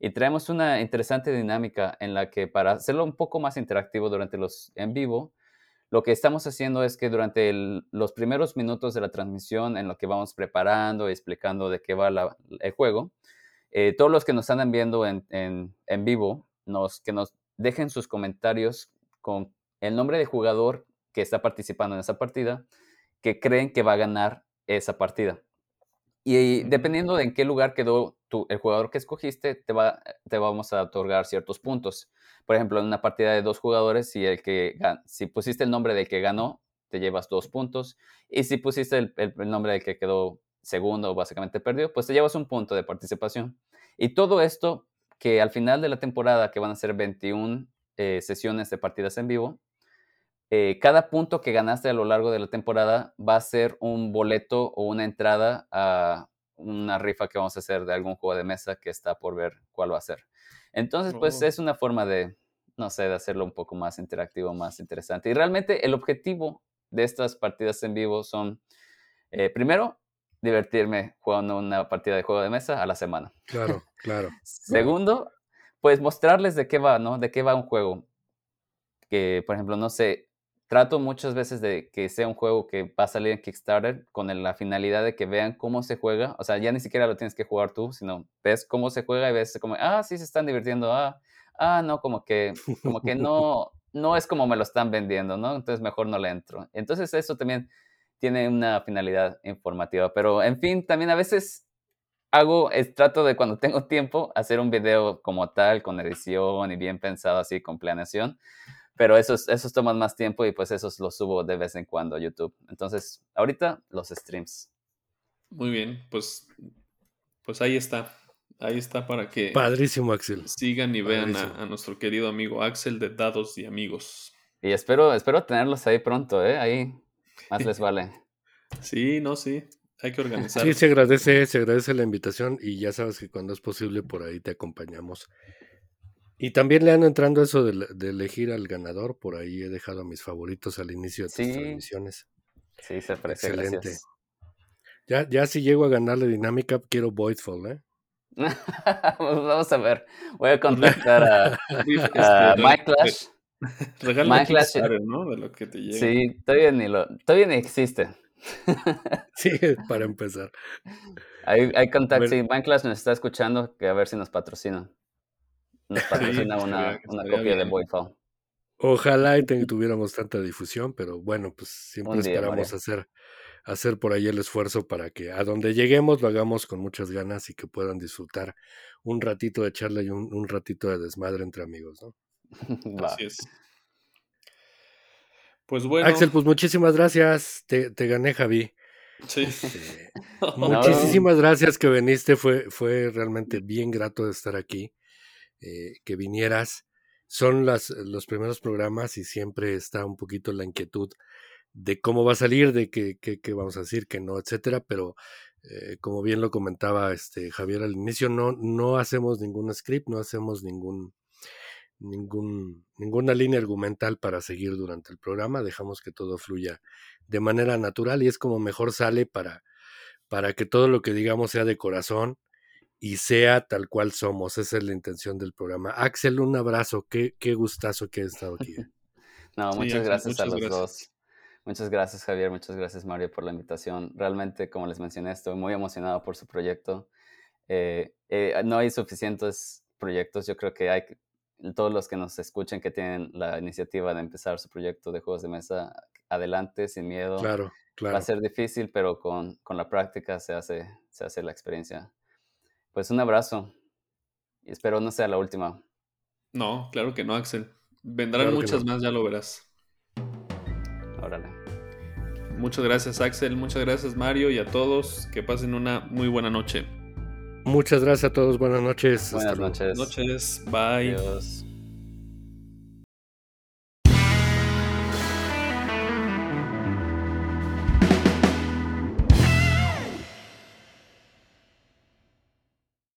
Y traemos una interesante dinámica en la que para hacerlo un poco más interactivo durante los en vivo, lo que estamos haciendo es que durante los primeros minutos de la transmisión, en lo que vamos preparando y explicando de qué va el juego, eh, todos los que nos andan viendo en, en, vivo, nos, que nos dejen sus comentarios con el nombre de jugador que está participando en esa partida, que creen que va a ganar esa partida. Y dependiendo de en qué lugar quedó el jugador que escogiste, te, va, te vamos a otorgar ciertos puntos. Por ejemplo, en una partida de dos jugadores, si, el que, si pusiste el nombre del que ganó, te llevas dos puntos. Y si pusiste el, el nombre del que quedó segundo básicamente perdió, pues te llevas un punto de participación. Y todo esto que al final de la temporada, que van a ser 21 eh, sesiones de partidas en vivo, eh, cada punto que ganaste a lo largo de la temporada va a ser un boleto o una entrada a una rifa que vamos a hacer de algún juego de mesa que está por ver cuál va a ser. Entonces, pues oh. es una forma de, no sé, de hacerlo un poco más interactivo, más interesante. Y realmente el objetivo de estas partidas en vivo son, eh, primero, divertirme jugando una partida de juego de mesa a la semana. Claro, claro. Segundo, pues mostrarles de qué va, ¿no? De qué va un juego. Que, por ejemplo, no sé, trato muchas veces de que sea un juego que va a salir en Kickstarter con la finalidad de que vean cómo se juega. O sea, ya ni siquiera lo tienes que jugar tú, sino ves cómo se juega y ves como, ah, sí se están divirtiendo, ah, ah, no, como que, como que no, no es como me lo están vendiendo, ¿no? Entonces mejor no le entro. Entonces eso también tiene una finalidad informativa. Pero en fin, también a veces hago, es, trato de cuando tengo tiempo hacer un video como tal, con edición y bien pensado así, con planeación. Pero esos, esos toman más tiempo y pues esos los subo de vez en cuando a YouTube. Entonces, ahorita los streams. Muy bien, pues, pues ahí está. Ahí está para que Padrísimo, Axel. sigan y vean a, a, nuestro querido amigo Axel de Dados y Amigos. Y espero, espero tenerlos ahí pronto, ¿eh? Ahí más les vale. Sí, no, sí. Hay que organizar. Sí, se agradece, se agradece la invitación y ya sabes que cuando es posible por ahí te acompañamos. Y también le ando entrando eso de, de elegir al ganador, por ahí he dejado a mis favoritos al inicio de tus Sí. transmisiones. Sí, se aprecia, Excelente. gracias. Ya, ya si llego a ganarle dinámica, quiero Voidfall, ¿eh? Pues Vamos a ver. Voy a contactar a, Este, a re- Mike Clash. re- regala Mike Clash. Kickstarter, ¿no? De lo que te llega. Sí, todavía ni, lo, todavía ni existe. Sí, para empezar. Hay, hay contacto. Bueno. Sí, Mike Clash nos está escuchando, que a ver si nos patrocina. Nos patrocina una, estaría- una estaría copia de bien. Voidfall. Ojalá y tuviéramos tanta difusión, pero bueno, pues siempre día, esperamos hacer, hacer por ahí el esfuerzo para que a donde lleguemos lo hagamos con muchas ganas y que puedan disfrutar un ratito de charla y un, un ratito de desmadre entre amigos, ¿no? Así es. Pues bueno. Axel, pues muchísimas gracias. Te, te gané, Javi. Sí. No. Muchísimas gracias que viniste. Fue, fue realmente bien grato de estar aquí. Eh, que vinieras. Son las, los primeros programas y siempre está un poquito la inquietud de cómo va a salir, de qué, qué- vamos a decir, que no, etcétera. Pero eh, como bien lo comentaba este Javier al inicio, no, no hacemos ningún script, no hacemos ningún, ningún, ninguna línea argumental para seguir durante el programa. Dejamos que todo fluya de manera natural y es como mejor sale para, para que todo lo que digamos sea de corazón y sea tal cual somos. Esa es la intención del programa. Axel, un abrazo. Qué, qué gustazo que has estado aquí. ¿eh? No, Sí, muchas gracias a los gracias. dos. Muchas gracias, Javier. Muchas gracias, Mario, por la invitación. Realmente, como les mencioné, estoy muy emocionado por su proyecto. Eh, eh, no hay suficientes proyectos. Yo creo que hay que- todos los que nos escuchen que tienen la iniciativa de empezar su proyecto de juegos de mesa, adelante, sin miedo. Claro, Va claro. a ser difícil, pero con, con la práctica se hace, se hace la experiencia. Pues un abrazo y espero no sea la última. No, claro que no, Axel. Vendrán Claro muchas no. más, ya lo verás. Órale. Muchas gracias, Axel. Muchas gracias, Mario, y a todos. Que pasen una muy buena noche. Muchas gracias a todos. Buenas noches. Hasta Buenas luego. noches. Noches. Bye. Adiós.